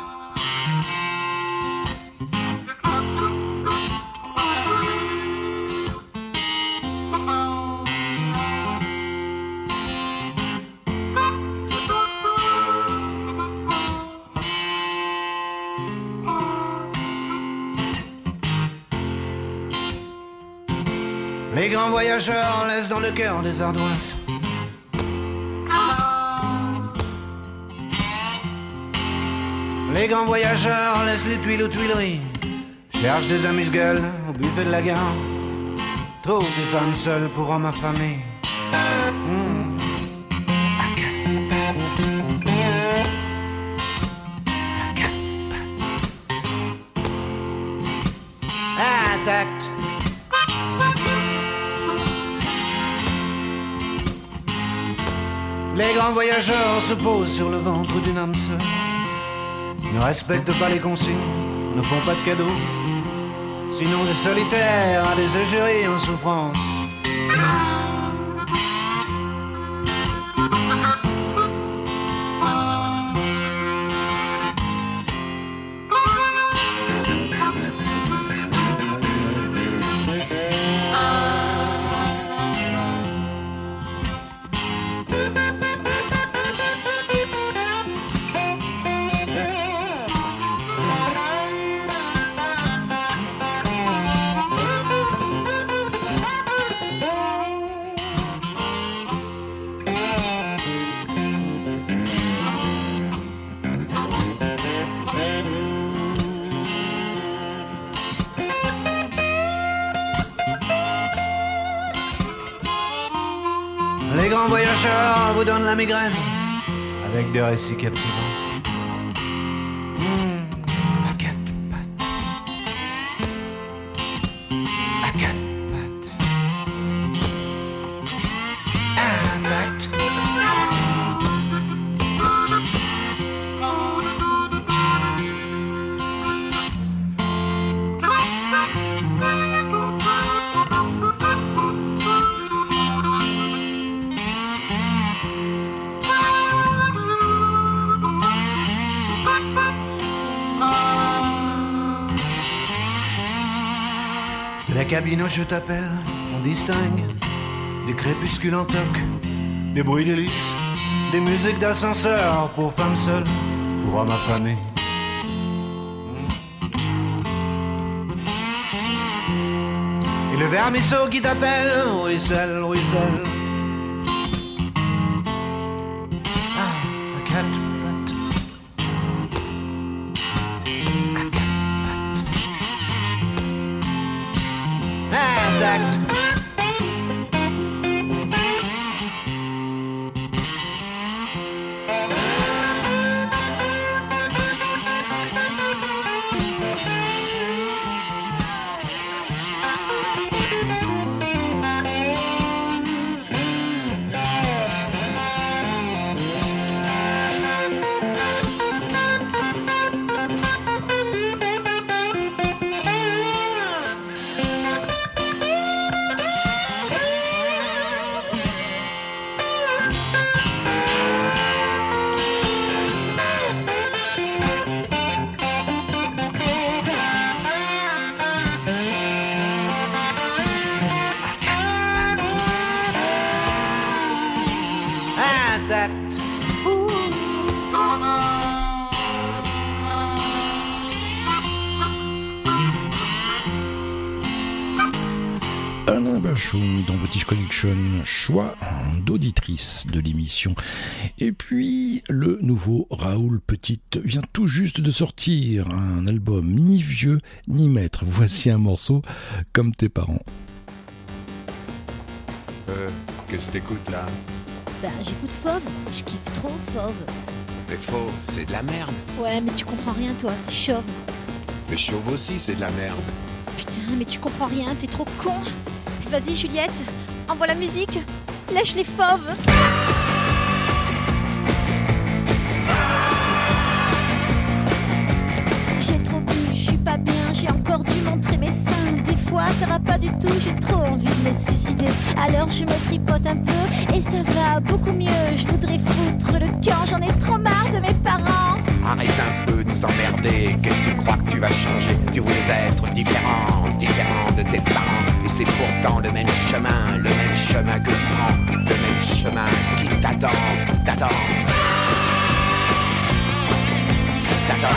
Les grands voyageurs laissent dans le cœur des ardoises. Les grands voyageurs laissent les tuiles aux tuileries. Cherchent des amuse-gueules au buffet de la gare. Trop des femmes seules pour en m'affamer. Hmm. Les grands voyageurs se posent sur le ventre d'une âme seule. Ne respectent pas les consignes, ne font pas de cadeaux. Sinon des solitaires à des égéries en souffrance. Avec des récits captivants. De je t'appelle, on distingue des crépuscules en toc, des bruits d'hélice, des musiques d'ascenseur pour femmes seules, pour hommes affamés. Et le vermisseau qui t'appelle, ruisselle, ruisselle. Choix d'auditrice de l'émission. Et puis, le nouveau Raoul Petite vient tout juste de sortir un album ni vieux ni maître. Voici un morceau comme tes parents. Euh, qu'est-ce que t'écoutes là? Ben, j'écoute Fauve. Je kiffe trop Fauve. Mais faux, c'est de la merde. Ouais, mais tu comprends rien, toi. T'es chauve. Mais chauve aussi, c'est de la merde. Putain, mais tu comprends rien. T'es trop con. Vas-y, Juliette, envoie la musique. Lèche les fauves. J'ai trop bu, je suis pas bien, j'ai encore dû montrer mes seins. Des fois, ça va pas du tout, j'ai trop envie de me suicider. Alors je me tripote un peu et ça va beaucoup mieux. Je voudrais foutre le camp, j'en ai trop marre de mes parents. Arrête un peu de nous emmerder. Qu'est-ce que tu crois que tu vas changer? Tu voulais être différent, différent de tes parents. C'est pourtant le même chemin, le même chemin que tu prends, le même chemin qui t'attend, t'attend. T'attend.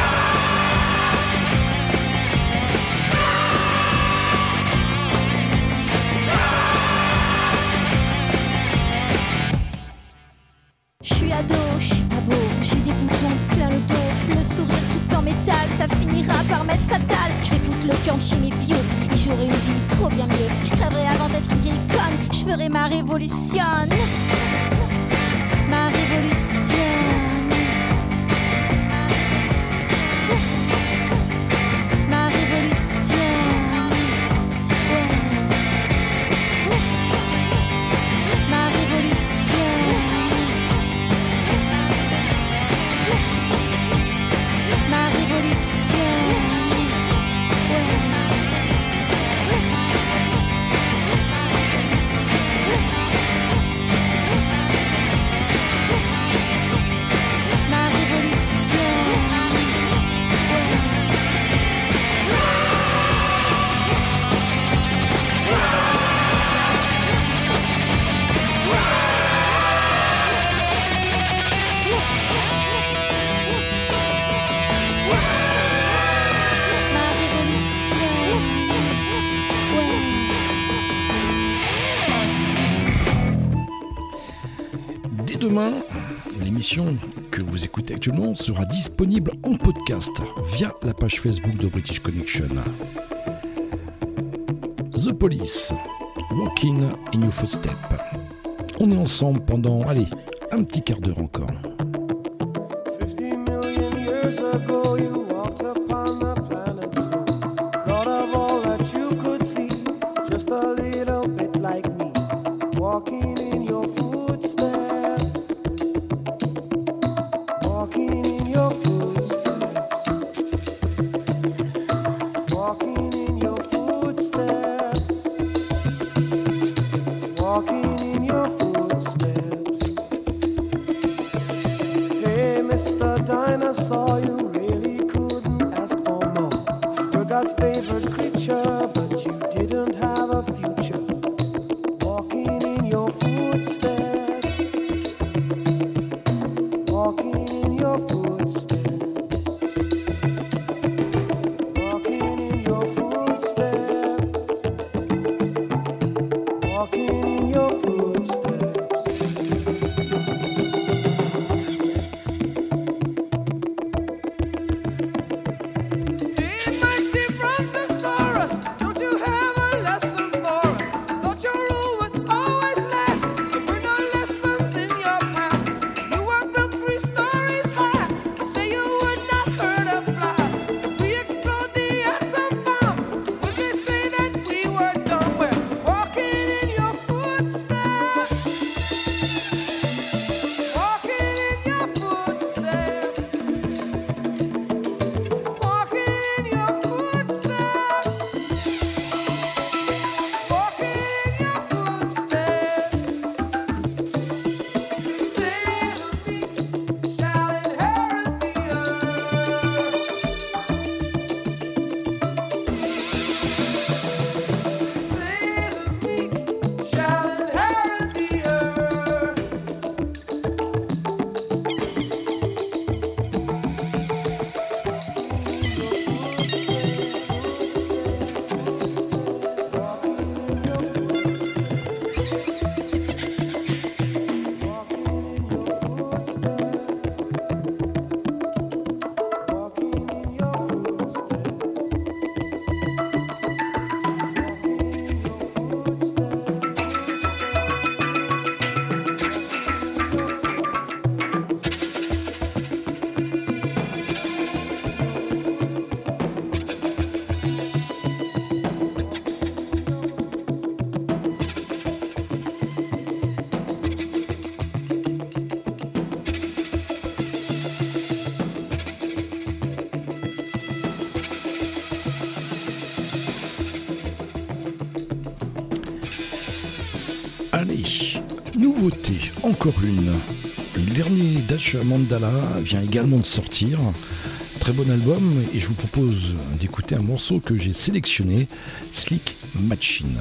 Je suis ado, je suis pas beau, j'ai des boutons plein le dos, le sourire tout en métal, ça finira par m'être fatal. Je vais foutre le camp chez mes vieux et j'aurai une vie trop bien mieux. Je crèverai avant d'être une vieille conne, je ferai ma révolution. Ma révolution. Que vous écoutez actuellement sera disponible en podcast via la page Facebook de British Connection. The Police, Walking in Your Footsteps. On est ensemble pendant, allez, un petit quart d'heure encore. Encore une. Le dernier Dash Mandala vient également de sortir. Très bon album et je vous propose d'écouter un morceau que j'ai sélectionné, Slick Machine.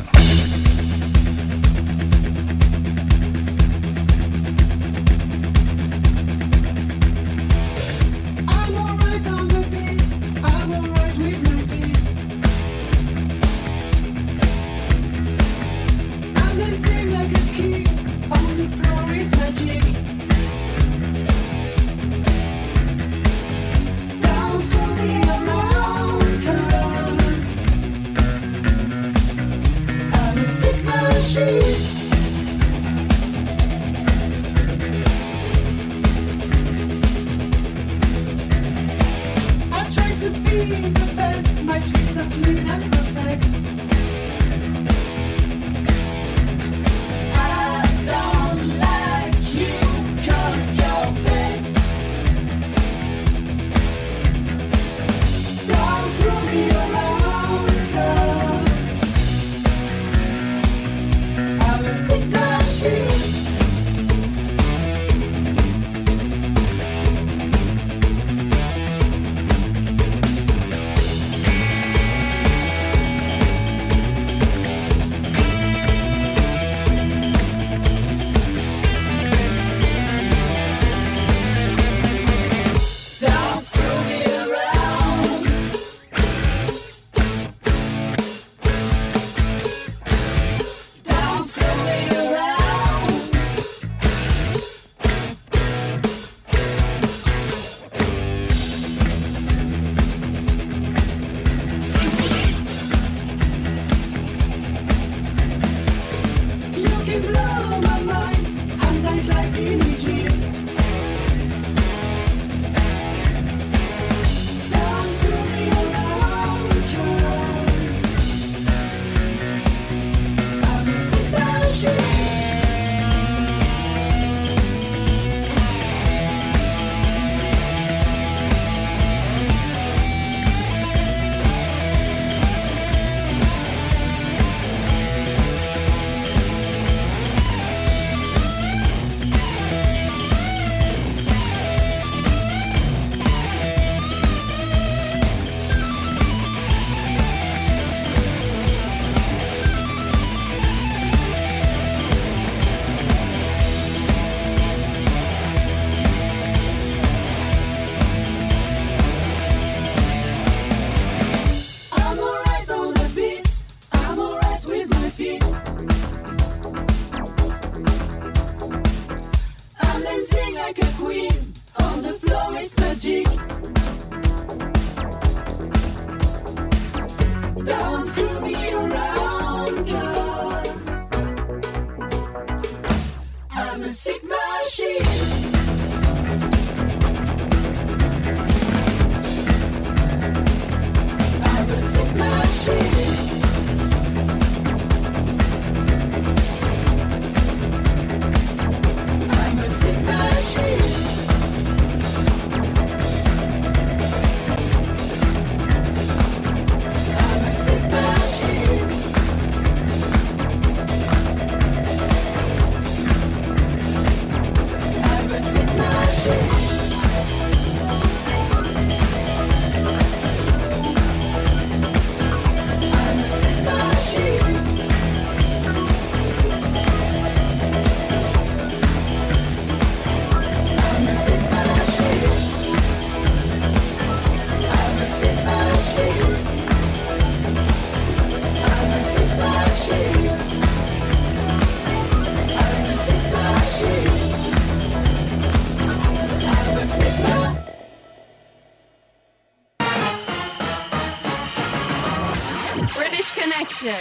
Euh,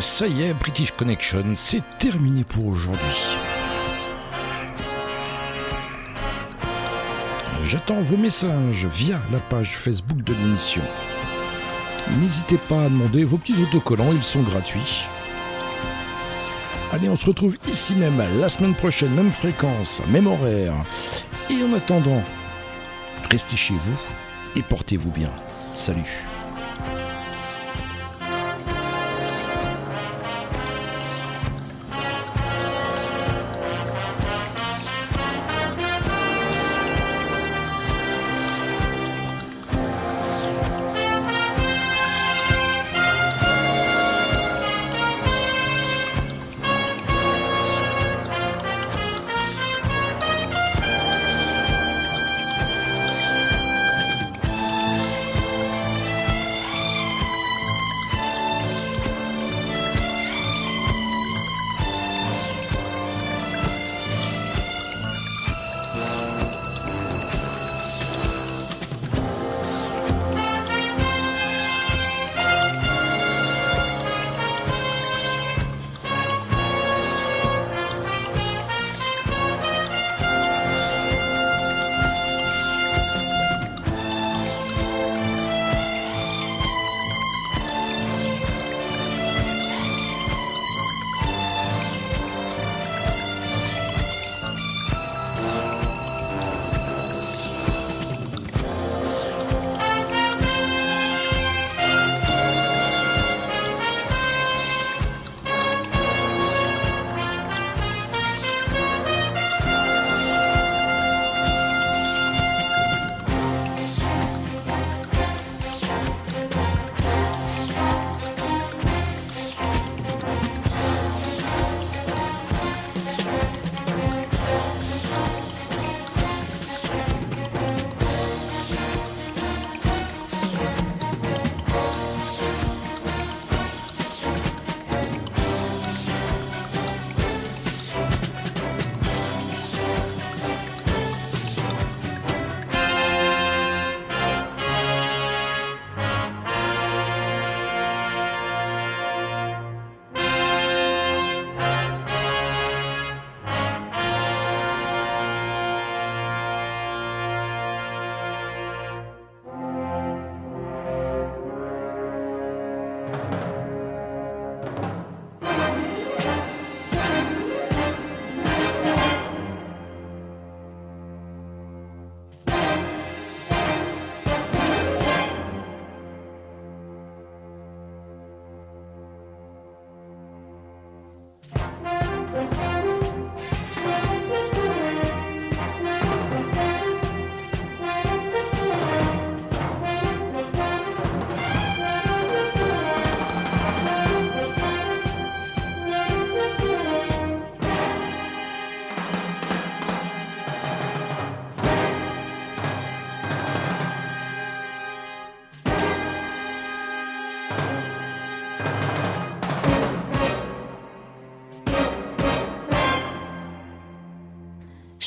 Ça y est, British Connection, c'est terminé pour aujourd'hui. J'attends vos messages via la page Facebook de l'émission. N'hésitez pas à demander vos petits autocollants, ils sont gratuits. Allez, on se retrouve ici même la semaine prochaine, même fréquence, même horaire. Et en attendant, restez chez vous et portez-vous bien. Salut.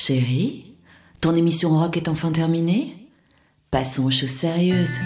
Chérie, ton émission rock est enfin terminée Passons aux choses sérieuses.